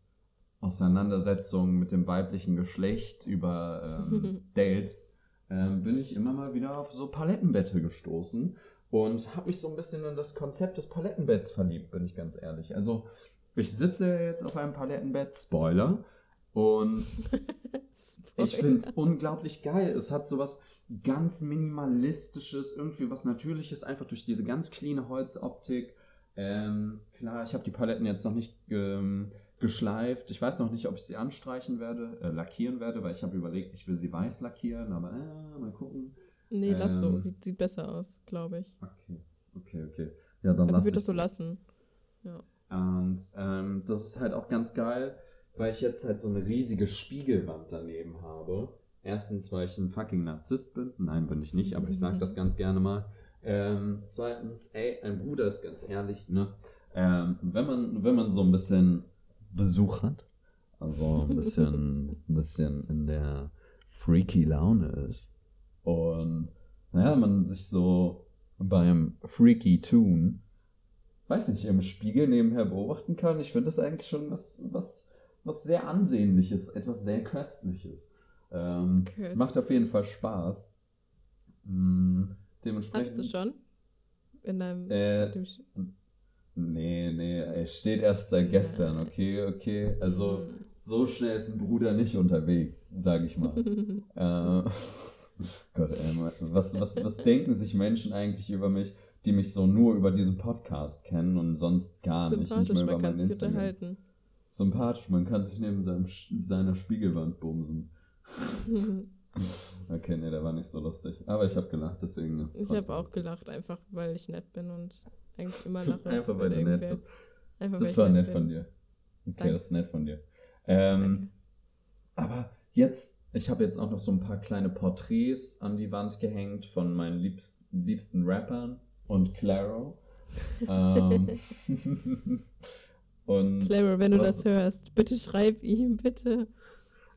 Auseinandersetzungen mit dem weiblichen Geschlecht über ähm, Dates, ähm, bin ich immer mal wieder auf so Palettenbette gestoßen und habe mich so ein bisschen in das Konzept des Palettenbetts verliebt, bin ich ganz ehrlich. Also ich sitze jetzt auf einem Palettenbett, Spoiler, und ich finde es unglaublich geil. Es hat sowas ganz Minimalistisches, irgendwie was Natürliches, einfach durch diese ganz cleane Holzoptik. Ähm, klar, ich habe die Paletten jetzt noch nicht ähm, geschleift. Ich weiß noch nicht, ob ich sie anstreichen werde, äh, lackieren werde, weil ich habe überlegt, ich will sie weiß lackieren, aber äh, mal gucken. Nee, lass so. Ähm, Sieht, sieht besser aus, glaube ich. Okay, okay, okay. Ja, dann Also lass ich würde das so lassen. Und ähm, das ist halt auch ganz geil. weil ich jetzt halt so eine riesige Spiegelwand daneben habe. Erstens, weil ich ein fucking Narzisst bin. Nein, bin ich nicht, aber ich sage das ganz gerne mal. Ähm, zweitens, ey, ein Bruder ist ganz ehrlich, ne? Ähm, wenn, man, wenn man so ein bisschen Besuch hat, also ein bisschen, ein bisschen in der freaky Laune ist und naja, man sich so beim Freaky Tun, weiß nicht, im Spiegel nebenher beobachten kann, ich finde das eigentlich schon was, was, was sehr Ansehnliches, etwas sehr Köstliches. Ähm, Köstlich. macht auf jeden Fall Spaß. Mm, dementsprechend. Hattest du schon? In deinem. Äh, dem Sch- Nee, nee, er steht erst seit gestern, Nein. okay, okay. Also Hm. so schnell ist ein Bruder nicht unterwegs, sage ich mal. äh, Gott, ey, was, was, was denken sich Menschen eigentlich über mich, die mich so nur über diesen Podcast kennen und sonst gar nicht, nicht Sympathisch, mehr über man kann mein sich Instagram. unterhalten. Sympathisch, man kann sich neben seinem, seiner Spiegelwand bumsen. Okay, nee, der war nicht so lustig. Aber ich habe gelacht, deswegen ist es ich habe auch gelacht, einfach weil ich nett bin und eigentlich immer lache. Einfach weil du nett bist. Einfach, Das war nett bin. von dir. Okay, Danke. das ist nett von dir. Ähm, aber jetzt, ich habe jetzt auch noch so ein paar kleine Porträts an die Wand gehängt von meinen liebsten, liebsten Rappern und Claro. ähm, und Clara, wenn du was- das hörst, bitte schreib ihm, bitte.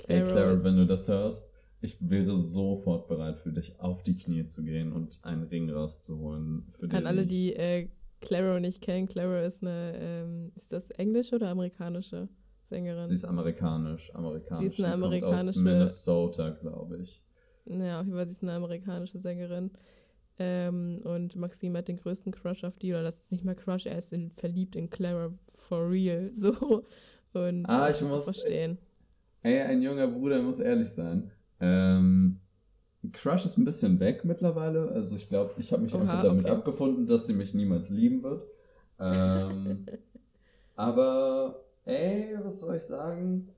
Ey, Clara, ist- wenn du das hörst, ich wäre sofort bereit für dich auf die Knie zu gehen und einen Ring rauszuholen. An alle, die äh, Claro nicht kennen, Claro ist eine, ähm, ist das englische oder amerikanische Sängerin? Sie ist amerikanisch, amerikanisch. Sie ist eine kommt aus amerikanische- Minnesota, glaube ich. Ja, auf jeden Fall, sie ist eine amerikanische Sängerin. Ähm, und Maxim hat den größten Crush auf die, oder das ist nicht mal Crush, er ist in, verliebt in Clara for real. So. Und Ah, ich muss- verstehen. Ey, ein junger Bruder muss ehrlich sein. Ähm, Crush ist ein bisschen weg mittlerweile. Also ich glaube, ich habe mich Oha, einfach damit okay. abgefunden, dass sie mich niemals lieben wird. Ähm, aber, ey, was soll ich sagen?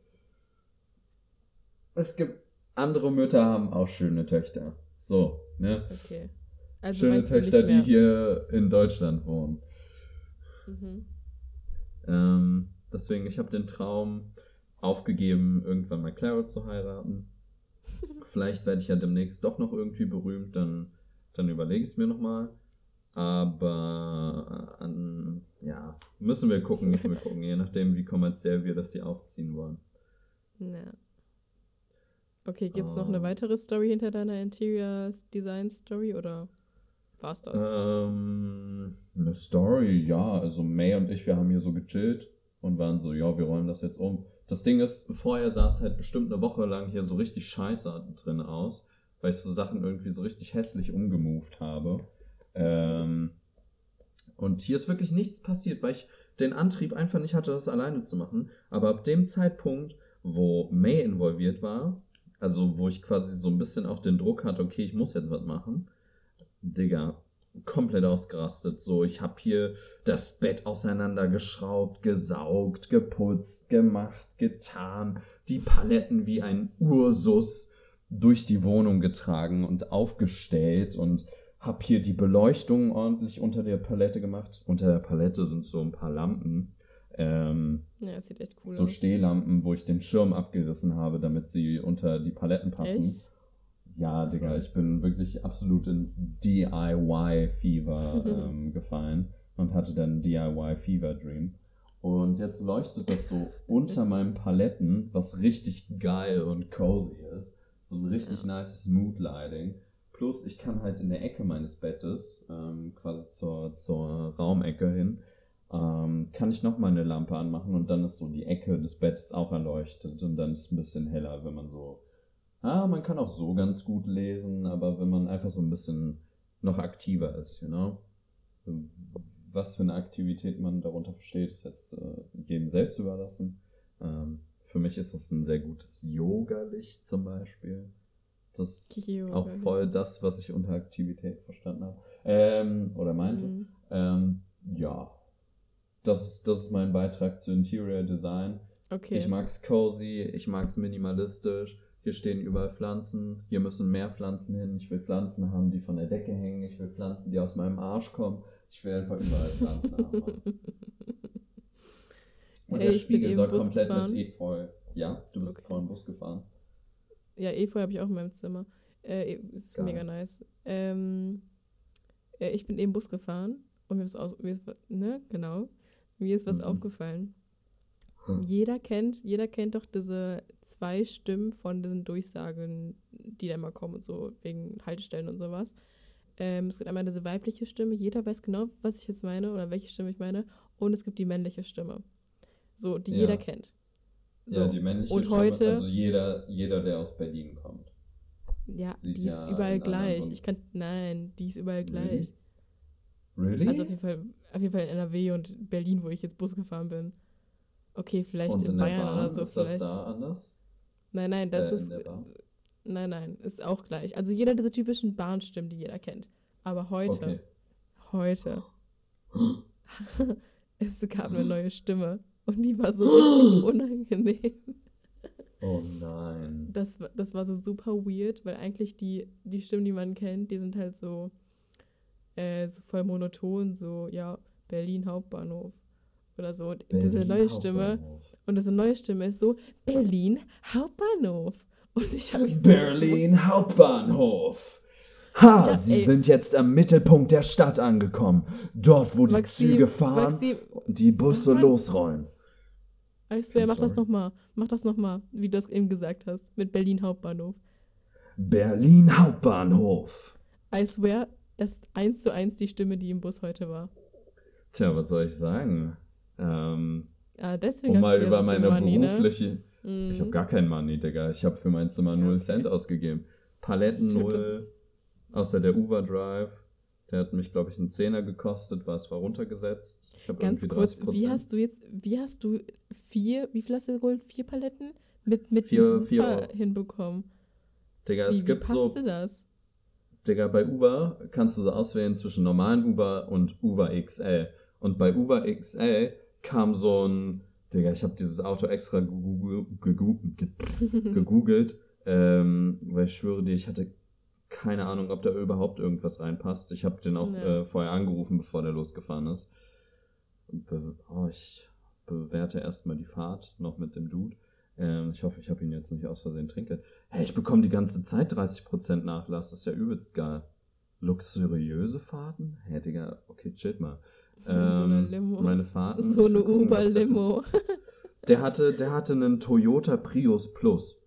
Es gibt andere Mütter haben auch schöne Töchter. So, ne? Okay. Also schöne Töchter, die hier in Deutschland wohnen. Mhm. Ähm, deswegen, ich habe den Traum aufgegeben, irgendwann mal Clara zu heiraten. Vielleicht werde ich ja demnächst doch noch irgendwie berühmt, dann, dann überlege ich es mir nochmal. Aber an, ja, müssen wir gucken, müssen wir gucken, je nachdem, wie kommerziell wir das hier aufziehen wollen. Ja. Okay, gibt es noch eine Ähm. weitere Story hinter deiner Interior Design Story oder war's das? Ähm, eine Story, ja. Also May und ich, wir haben hier so gechillt und waren so, ja, wir räumen das jetzt um. Das Ding ist, vorher sah es halt bestimmt eine Woche lang hier so richtig scheiße drin aus, weil ich so Sachen irgendwie so richtig hässlich umgemoved habe. Ähm, und hier ist wirklich nichts passiert, weil ich den Antrieb einfach nicht hatte, das alleine zu machen. Aber ab dem Zeitpunkt, wo May involviert war, also wo ich quasi so ein bisschen auch den Druck hatte, okay, ich muss jetzt was machen, Digga, komplett ausgerastet. So, ich habe hier das Bett auseinandergeschraubt, gesaugt, geputzt, gemacht, getan, die Paletten wie ein Ursus durch die Wohnung getragen und aufgestellt und hab hier die Beleuchtung ordentlich unter der Palette gemacht. Unter der Palette sind so ein paar Lampen. Ähm, ja, sieht echt cool so aus. Stehlampen, wo ich den Schirm abgerissen habe, damit sie unter die Paletten passen. Echt? Ja, Digga, ich bin wirklich absolut ins DIY-Fever ähm, gefallen und hatte dann DIY-Fever-Dream. Und jetzt leuchtet das so unter meinen Paletten, was richtig geil und cozy ist. So ein richtig Ja. nices Mood-Lighting. Plus, ich kann halt in der Ecke meines Bettes, ähm, quasi zur, zur Raumecke hin, ähm, kann ich nochmal eine Lampe anmachen und dann ist so die Ecke des Bettes auch erleuchtet und dann ist es ein bisschen heller, wenn man so. Ah, man kann auch so ganz gut lesen, aber wenn man einfach so ein bisschen noch aktiver ist, you know? Was für eine Aktivität man darunter versteht, ist jetzt äh, jedem selbst überlassen. Ähm, für mich ist das ein sehr gutes Yoga-Licht zum Beispiel. Das ist auch voll das, was ich unter Aktivität verstanden habe. Ähm, oder meinte. Mhm. Ähm, ja. Das ist, das ist mein Beitrag zu Interior Design. Okay. Ich mag's cozy, ich mag's minimalistisch. Hier stehen überall Pflanzen. Hier müssen mehr Pflanzen hin. Ich will Pflanzen haben, die von der Decke hängen. Ich will Pflanzen, die aus meinem Arsch kommen. Ich will einfach überall Pflanzen haben. Und Ey, der Spiegel eben soll komplett gefahren. mit Efeu. Ja, du bist Okay. vorhin Bus gefahren. Ja, Efeu habe ich auch in meinem Zimmer. Äh, ist Geil. mega nice. Ähm, äh, ich bin eben Bus gefahren und mir ist, aus, mir ist ne, genau, mir ist was Mhm. aufgefallen. Hm. Jeder kennt, jeder kennt doch diese zwei Stimmen von diesen Durchsagen, die da immer kommen und so, wegen Haltestellen und sowas. Ähm, es gibt einmal diese weibliche Stimme, jeder weiß genau, was ich jetzt meine oder welche Stimme ich meine. Und es gibt die männliche Stimme. So, die Ja. jeder kennt. So, Ja, die männliche und heute- also jeder, jeder, der aus Berlin kommt. ja, die ja ist überall in anderen gleich. Ich kann, nein, die ist überall gleich. Really? Really? Also auf jeden Fall, auf jeden Fall in NRW und Berlin, wo ich jetzt Bus gefahren bin. Okay, vielleicht in, in Bayern oder so. ist das vielleicht. da anders? Nein, nein, das Äh, ist. Nein, nein, ist auch gleich. Also jeder diese typischen Bahnstimmen, die jeder kennt. Aber heute, Okay. heute, es gab eine neue Stimme. Und die war so unangenehm. Oh nein. Das, war- das war so super weird, weil eigentlich die, die Stimmen, die man kennt, die sind halt so, äh, so voll monoton, so, ja, Berlin Hauptbahnhof oder so. Und diese Berlin neue Stimme, und diese neue Stimme ist so, Berlin Hauptbahnhof. Und ich habe mich so Berlin Hauptbahnhof. Ha, Ja, Sie ey. sind jetzt am Mittelpunkt der Stadt angekommen. Dort, wo die Maxim, Züge fahren Maxim, und die Busse losrollen. I swear, mach das nochmal. Mach das nochmal, wie du das eben gesagt hast, mit Berlin Hauptbahnhof. Berlin Hauptbahnhof. I swear, das ist eins zu eins die Stimme, die im Bus heute war. Tja, was soll ich sagen? Ähm, Ah, deswegen um mal über meine Money, ne? berufliche. Mhm. Ich habe gar kein Money, Digga. Ich habe für mein Zimmer 0 okay. Cent ausgegeben. Paletten Stimmt, das- 0. Außer der Uber Drive. Der hat mich, glaube ich, einen Zehner gekostet, war es war runtergesetzt. Ich habe Ganz irgendwie kurz, 30%. wie hast du jetzt, wie hast du vier, wie viel hast du geholt? Vier Paletten? Mit, mit Vier- Uber vier hinbekommen. Digga, Wie, es wie gibt so. das? Digga, bei Uber kannst du so auswählen zwischen normalen Uber und Uber XL. Und bei Uber XL kam so ein. Digga, ich habe dieses Auto extra gegoogle- gegoo- ge- gegoogelt, ähm, weil ich schwöre dir, ich hatte keine Ahnung, ob da überhaupt irgendwas reinpasst. Ich habe den auch Ja. äh, vorher angerufen, bevor der losgefahren ist. Be oh, ich bewerte erstmal die Fahrt noch mit dem Dude. Ähm, ich hoffe, ich habe ihn jetzt nicht aus Versehen trinke. Hey, ich bekomme die ganze Zeit 30% Nachlass. Das ist ja übelst geil. Luxuriöse Fahrten? Hä, Digga, okay, chill mal. so eine Ähm, Limo. Meine Fahrten. so eine Uber-Limo. Der hatte, der hatte einen Toyota Prius Plus.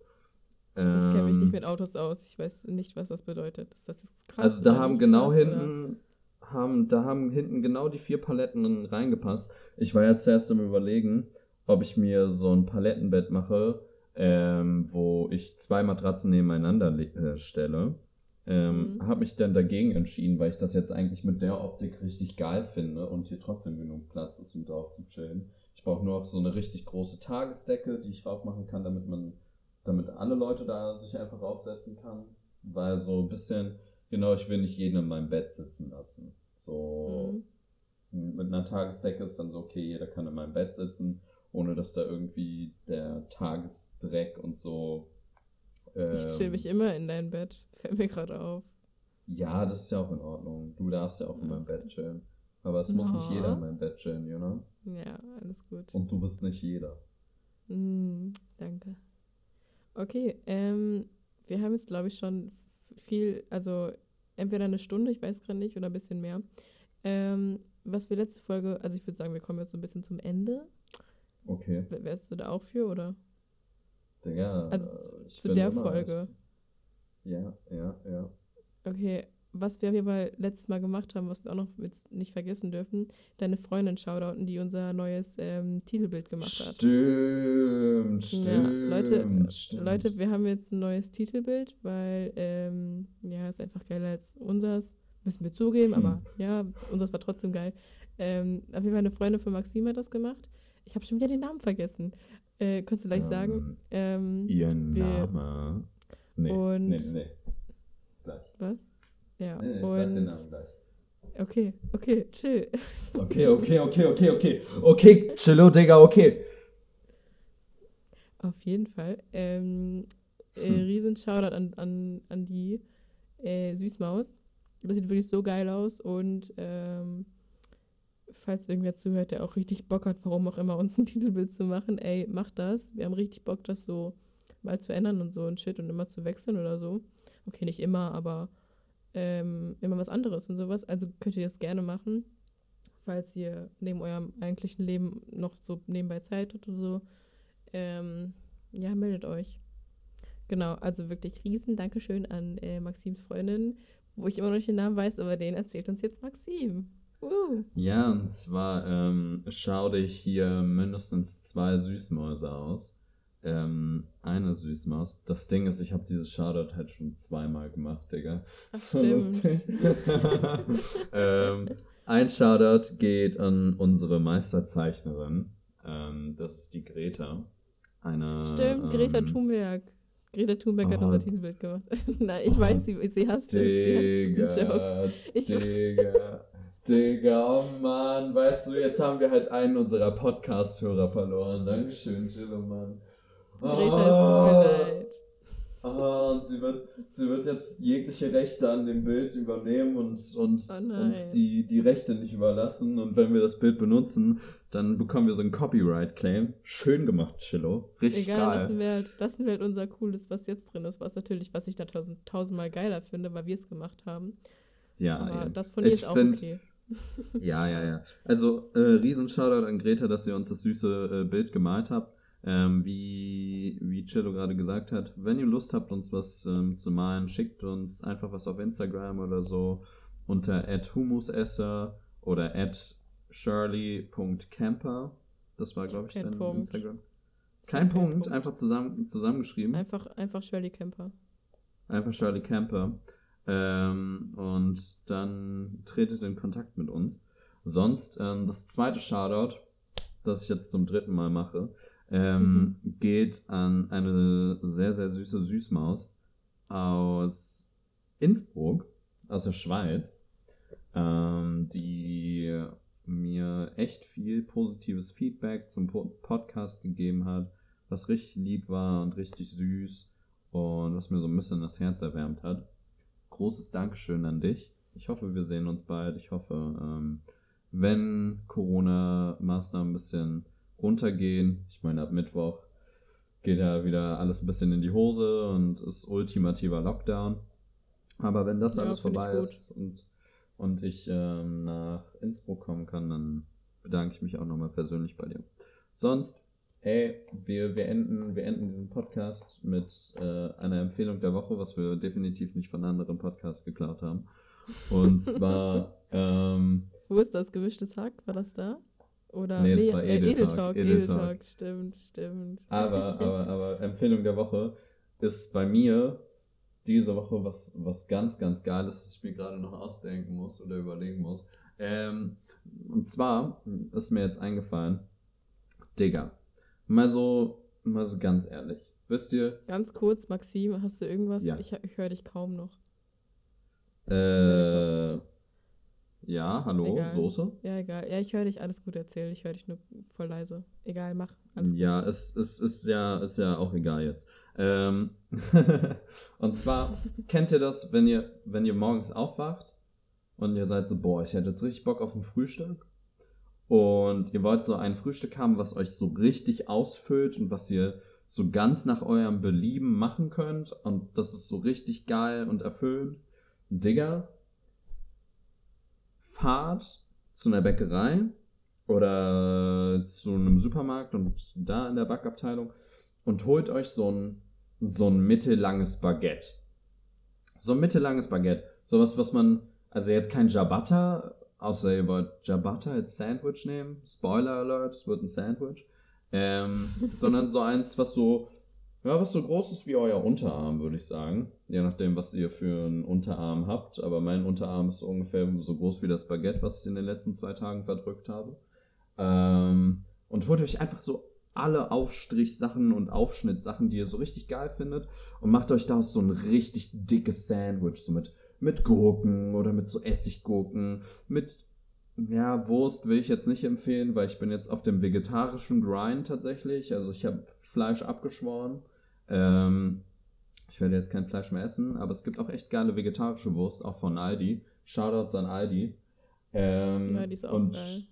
Ich kenne mich Ähm, nicht mit Autos aus. Ich weiß nicht, was das bedeutet. Das, ist krass. Also da haben genau krass, oder? hinten, haben, da haben hinten genau die vier Paletten reingepasst. Ich war ja zuerst am überlegen, ob ich mir so ein Palettenbett mache, ähm, wo ich zwei Matratzen nebeneinander äh, stelle. Ähm, Mhm. Habe mich dann dagegen entschieden, weil ich das jetzt eigentlich mit der Optik richtig geil finde und hier trotzdem genug Platz ist, um drauf zu chillen. Ich brauche nur noch so eine richtig große Tagesdecke, die ich raufmachen kann, damit man, damit alle Leute da sich einfach raufsetzen kann. Weil so ein bisschen, genau, ich will nicht jeden in meinem Bett sitzen lassen. So Mhm. mit einer Tagesdecke ist dann so, okay, jeder kann in meinem Bett sitzen, ohne dass da irgendwie der Tagesdreck und so. Ich chill ähm, mich immer in dein Bett. Fällt mir gerade auf. Ja, das ist ja auch in Ordnung. Du darfst ja auch in meinem Bett chillen. Aber es muss nicht jeder in meinem Bett chillen, you know? Ja, alles gut. Und du bist nicht jeder. Mm, danke. Okay, ähm, wir haben jetzt, glaube ich, schon viel, also entweder eine Stunde, ich weiß gerade nicht, oder ein bisschen mehr. Ähm, was wir letzte Folge, also ich würde sagen, wir kommen jetzt so ein bisschen zum Ende. Okay. W- Wärst du da auch für, oder? Digga, Also zu der Folge. Ja, ja, ja. Okay, was wir auf jeden Fall letztes Mal gemacht haben, was wir auch noch jetzt nicht vergessen dürfen, deine Freundin shoutouten, die unser neues ähm, Titelbild gemacht hat. Stimmt, stimmt, Ja, Leute, stimmt. Leute, wir haben jetzt ein neues Titelbild, weil, ähm, ja, ist einfach geiler als unseres. Müssen wir zugeben, Hm. aber ja, unseres war trotzdem geil. Ähm, auf jeden Fall eine Freundin von Maxim hat das gemacht. Ich habe schon wieder den Namen vergessen. Äh, kannst du gleich sagen? Ähm, Ihr Name. Nee, Und- nee, nee, nee. Gleich. was? Ja, Nee, nee, ich sag den und. Namen gleich. Okay, okay, chill. Okay, okay, okay, okay, okay. Okay, chillo, Digga, okay. Auf jeden Fall. Ähm, äh, Hm. riesen Shoutout an, an, an die äh, Süßmaus. Das sieht wirklich so geil aus und ähm, falls irgendwer zuhört, der auch richtig Bock hat, warum auch immer, uns ein Titelbild zu machen, ey, macht das. Wir haben richtig Bock, das so mal zu ändern und so und Shit und immer zu wechseln oder so. Okay, nicht immer, aber ähm, immer was anderes und sowas. Also könnt ihr das gerne machen, falls ihr neben eurem eigentlichen Leben noch so nebenbei Zeit habt oder so. Ähm, ja, meldet euch. Genau, also wirklich riesen Dankeschön an äh, Maxims Freundin, wo ich immer noch nicht den Namen weiß, aber den erzählt uns jetzt Maxim. Uh. Ja, und zwar ähm, schau dich hier mindestens zwei Süßmäuse aus. Ähm, eine Süßmaus. Das Ding ist, ich habe dieses Shoutout halt schon zweimal gemacht, Digga. Ach, so stimmt. lustig. ähm, ein Shoutout geht an unsere Meisterzeichnerin. Ähm, das ist die Greta. Eine, Stimmt, Greta ähm, Thunberg. Greta Thunberg hat oh. unser Titelbild gemacht. Nein, ich weiß, sie, sie hasst es. Sie hasst diesen Joke. Digga, Ich- Digga, Digga, oh Mann, weißt du, jetzt haben wir halt einen unserer Podcast-Hörer verloren. Dankeschön, Chillo, Mann. Greta, es tut mir leid. Ah, und sie wird, sie wird jetzt jegliche Rechte an dem Bild übernehmen und, und Oh uns die, die Rechte nicht überlassen. Und wenn wir das Bild benutzen, dann bekommen wir so einen Copyright-Claim. Schön gemacht, Chillo. Richtig Egal, geil. lassen wir, halt, lassen wir halt unser cooles, was jetzt drin ist, was natürlich, was ich da tausend, tausendmal geiler finde, weil wir es gemacht haben. ja, Aber eben. das von dir Ich ist auch find- okay. Ja, ja, ja. Also, äh, riesen Shoutout an Greta, dass ihr uns das süße äh, Bild gemalt habt. Ähm, wie, wie Cello gerade gesagt hat, wenn ihr Lust habt, uns was ähm, zu malen, schickt uns einfach was auf Instagram oder so unter humusesser oder shirley.camper. Das war, glaube ich, Kein dein Punkt. Instagram. Kein Kein Punkt, Punkt. einfach zusammen, zusammengeschrieben. Einfach, einfach Shirley Camper. Einfach Shirley Camper. Ähm, und dann tretet in Kontakt mit uns. Sonst, ähm, das zweite Shoutout, das ich jetzt zum dritten Mal mache, ähm, geht an eine sehr, sehr süße Süßmaus aus Innsbruck, aus der Schweiz, ähm, die mir echt viel positives Feedback zum Po- Podcast gegeben hat, was richtig lieb war und richtig süß und was mir so ein bisschen das Herz erwärmt hat. Großes Dankeschön an dich. Ich hoffe, wir sehen uns bald. Ich hoffe, ähm, wenn Corona-Maßnahmen ein bisschen runtergehen, ich meine, ab Mittwoch geht ja wieder alles ein bisschen in die Hose und ist ultimativer Lockdown. Aber wenn das Ja, alles vorbei ist und, und ich ähm, nach Innsbruck kommen kann, dann bedanke ich mich auch nochmal persönlich bei dir. Sonst, ey, wir, wir, enden, wir enden diesen Podcast mit äh, einer Empfehlung der Woche, was wir definitiv nicht von anderen Podcasts geklaut haben. Und zwar, ähm, Wo ist das? Gemischtes Hack? War das da? Oder Nee, das war äh, Edeltalk, Edeltalk. Edeltalk. Edeltalk, stimmt, stimmt. Aber, aber, aber Empfehlung der Woche ist bei mir diese Woche was, was ganz, ganz Geiles, was ich mir gerade noch ausdenken muss oder überlegen muss. Ähm, und zwar ist mir jetzt eingefallen, Digga, mal so, mal so ganz ehrlich. Wisst ihr, Ganz kurz, Maxim, hast du irgendwas? Ja. Ich, ich höre dich kaum noch. äh, ja, hallo, Egal. Soße? Ja, egal. Ja, ich höre dich alles gut erzählen. Ich höre dich nur voll leise. Egal, mach. Alles gut. Ja, es, es ist ja, ist ja auch egal jetzt. Ähm, und zwar, kennt ihr das, wenn ihr, wenn ihr morgens aufwacht und ihr seid so, boah, ich hätte jetzt richtig Bock auf ein Frühstück. Und ihr wollt so ein Frühstück haben, was euch so richtig ausfüllt und was ihr so ganz nach eurem Belieben machen könnt. Und das ist so richtig geil und erfüllend. Digga, fahrt zu einer Bäckerei oder zu einem Supermarkt und da in der Backabteilung und holt euch so ein, so ein mittellanges Baguette. So ein mittellanges Baguette. Sowas, was man, also jetzt kein Ciabatta, außer ihr wollt Ciabatta als Sandwich nehmen. Spoiler Alert, es wird ein Sandwich. Ähm, sondern so eins, was so, ja, was so groß ist wie euer Unterarm, würde ich sagen. Je nachdem, was ihr für einen Unterarm habt. Aber mein Unterarm ist ungefähr so groß wie das Baguette, was ich in den letzten zwei Tagen verdrückt habe. Ähm, und holt euch einfach so alle Aufstrichsachen und Aufschnittsachen, die ihr so richtig geil findet, und macht euch daraus so ein richtig dickes Sandwich, so mit, mit Gurken oder mit so Essiggurken, mit, ja, Wurst will ich jetzt nicht empfehlen, weil ich bin jetzt auf dem vegetarischen Grind tatsächlich, also ich habe Fleisch abgeschworen. Ähm, ich werde jetzt kein Fleisch mehr essen, aber es gibt auch echt geile vegetarische Wurst, auch von Aldi. Shoutouts an Aldi. Ähm, Ja, die ist auch und geil.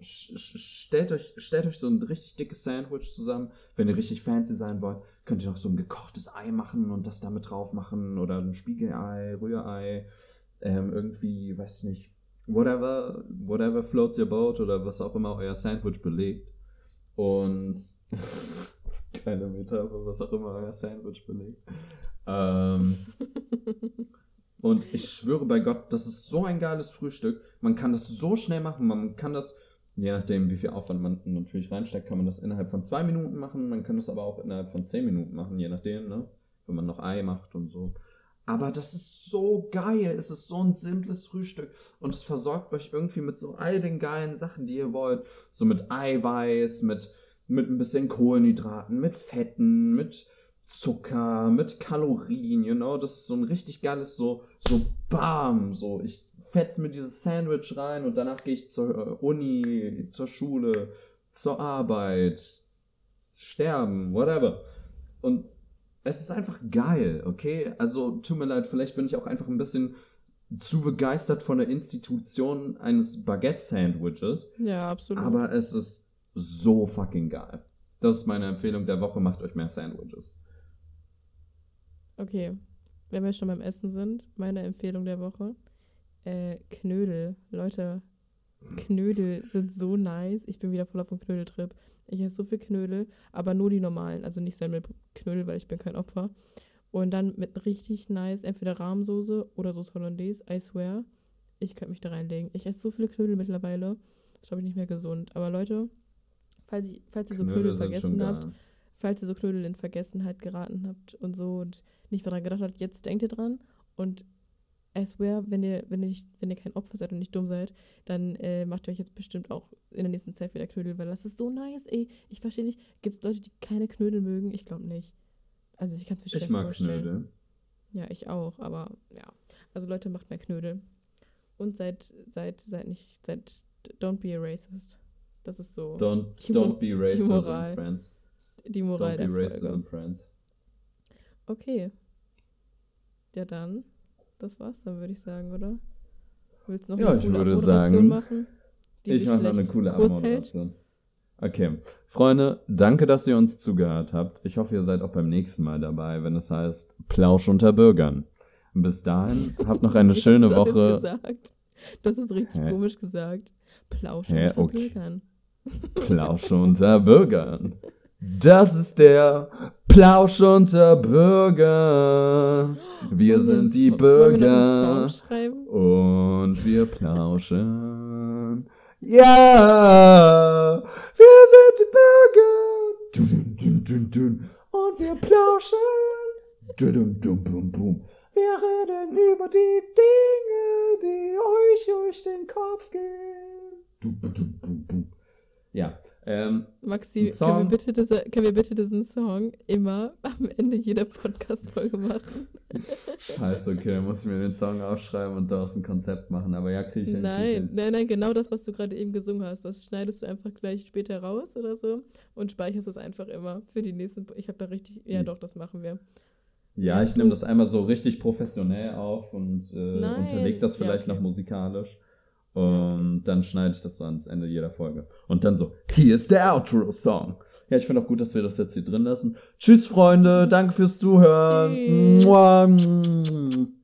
stellt, euch, stellt euch so ein richtig dickes Sandwich zusammen. Wenn ihr richtig fancy sein wollt, könnt ihr noch so ein gekochtes Ei machen und das damit drauf machen. Oder ein Spiegelei, Rührei. Ähm, irgendwie, weiß nicht, whatever, whatever floats your boat oder was auch immer euer Sandwich belegt. Und keine Metapher, was auch immer euer Sandwich belegt. Ähm, und ich schwöre bei Gott, das ist so ein geiles Frühstück. Man kann das so schnell machen. Man kann das, je nachdem, wie viel Aufwand man natürlich reinsteckt, kann man das innerhalb von zwei Minuten machen. Man kann das aber auch innerhalb von zehn Minuten machen, je nachdem, ne? Wenn man noch Ei macht und so. Aber das ist so geil. Es ist so ein simples Frühstück. Und es versorgt euch irgendwie mit so all den geilen Sachen, die ihr wollt. So mit Eiweiß, mit, mit ein bisschen Kohlenhydraten, mit Fetten, mit Zucker, mit Kalorien, you know. Das ist so ein richtig geiles, so, so bam. So, ich fetz mir dieses Sandwich rein und danach gehe ich zur äh, Uni, zur Schule, zur Arbeit, sterben, whatever. Und es ist einfach geil, okay? Also, tut mir leid, vielleicht bin ich auch einfach ein bisschen zu begeistert von der Institution eines Baguette-Sandwiches, Ja, absolut. aber es ist so fucking geil. Das ist meine Empfehlung der Woche, macht euch mehr Sandwiches. Okay, wenn wir schon beim Essen sind, meine Empfehlung der Woche. Äh, Knödel. Leute, Knödel sind so nice. Ich bin wieder voll auf dem Knödeltrip. Ich esse so viel Knödel, aber nur die normalen. Also nicht Semmelknödel, weil ich bin kein Opfer. Und dann mit richtig nice, entweder Rahmsoße oder Sauce Hollandaise. I swear, ich könnte mich da reinlegen. Ich esse so viele Knödel mittlerweile. Das ist, glaube ich, nicht mehr gesund. Aber Leute, falls, ich, falls ihr so Knödel, vergessen habt, falls ihr so Knödel in Vergessenheit geraten habt und so und nicht daran gedacht habt, jetzt denkt ihr dran und I swear, wenn ihr, wenn ihr, nicht, wenn ihr kein Opfer seid und nicht dumm seid, dann äh, macht ihr euch jetzt bestimmt auch in der nächsten Zeit wieder Knödel, weil das ist so nice, ey. Ich verstehe nicht, gibt es Leute, die keine Knödel mögen? Ich glaube nicht. Also ich kann es mir schwer Ich mag vorstellen. Knödel. Ja, ich auch, aber ja. Also Leute, macht mehr Knödel. Und seid, seid, seid nicht, seid, don't be a racist. Das ist so Don't, don't be racist and friends. die Moral Don't be der racist Folge. and friends. Okay. Ja, dann. Das war's dann, würde ich sagen, oder? Willst du noch Ja, eine ich coole würde sagen, machen? Ich mache noch eine coole? Abmoderation. Okay. Freunde, danke, dass ihr uns zugehört habt. Ich hoffe, ihr seid auch beim nächsten Mal dabei, wenn es heißt Plausch unter Bürgern. Bis dahin, habt noch eine schöne Woche. Das ist richtig Hä? komisch gesagt. Plausch Hä, unter okay. Bürgern. Plausch unter Bürgern. Das ist der Plausch unter Bürgern. Wir sind die Bürger. Und wir plauschen. Ja, wir sind die Bürger. Und wir plauschen. Wir reden über die Dinge, die euch durch den Kopf gehen. Ja, ähm, Maxi, können wir, bitte diese, können wir bitte diesen Song immer am Ende jeder Podcast-Folge machen? scheiße, okay, dann muss ich mir den Song aufschreiben und daraus ein Konzept machen. Aber ja, kriege ich Nein, hin. nein, nein, genau das, was du gerade eben gesungen hast. Das schneidest du einfach gleich später raus oder so und speicherst es einfach immer für die nächsten. Ich habe da richtig. Ja, Hm. doch, das machen wir. Ja, Ja, ich nehme das einmal so richtig professionell auf und äh, Nein, unterleg das ja, vielleicht okay. noch musikalisch. Und dann schneide ich das so ans Ende jeder Folge. Und dann so, hier ist der Outro-Song. Ja, ich finde auch gut, dass wir das jetzt hier drin lassen. Tschüss, Freunde. Danke fürs Zuhören. Tschüss.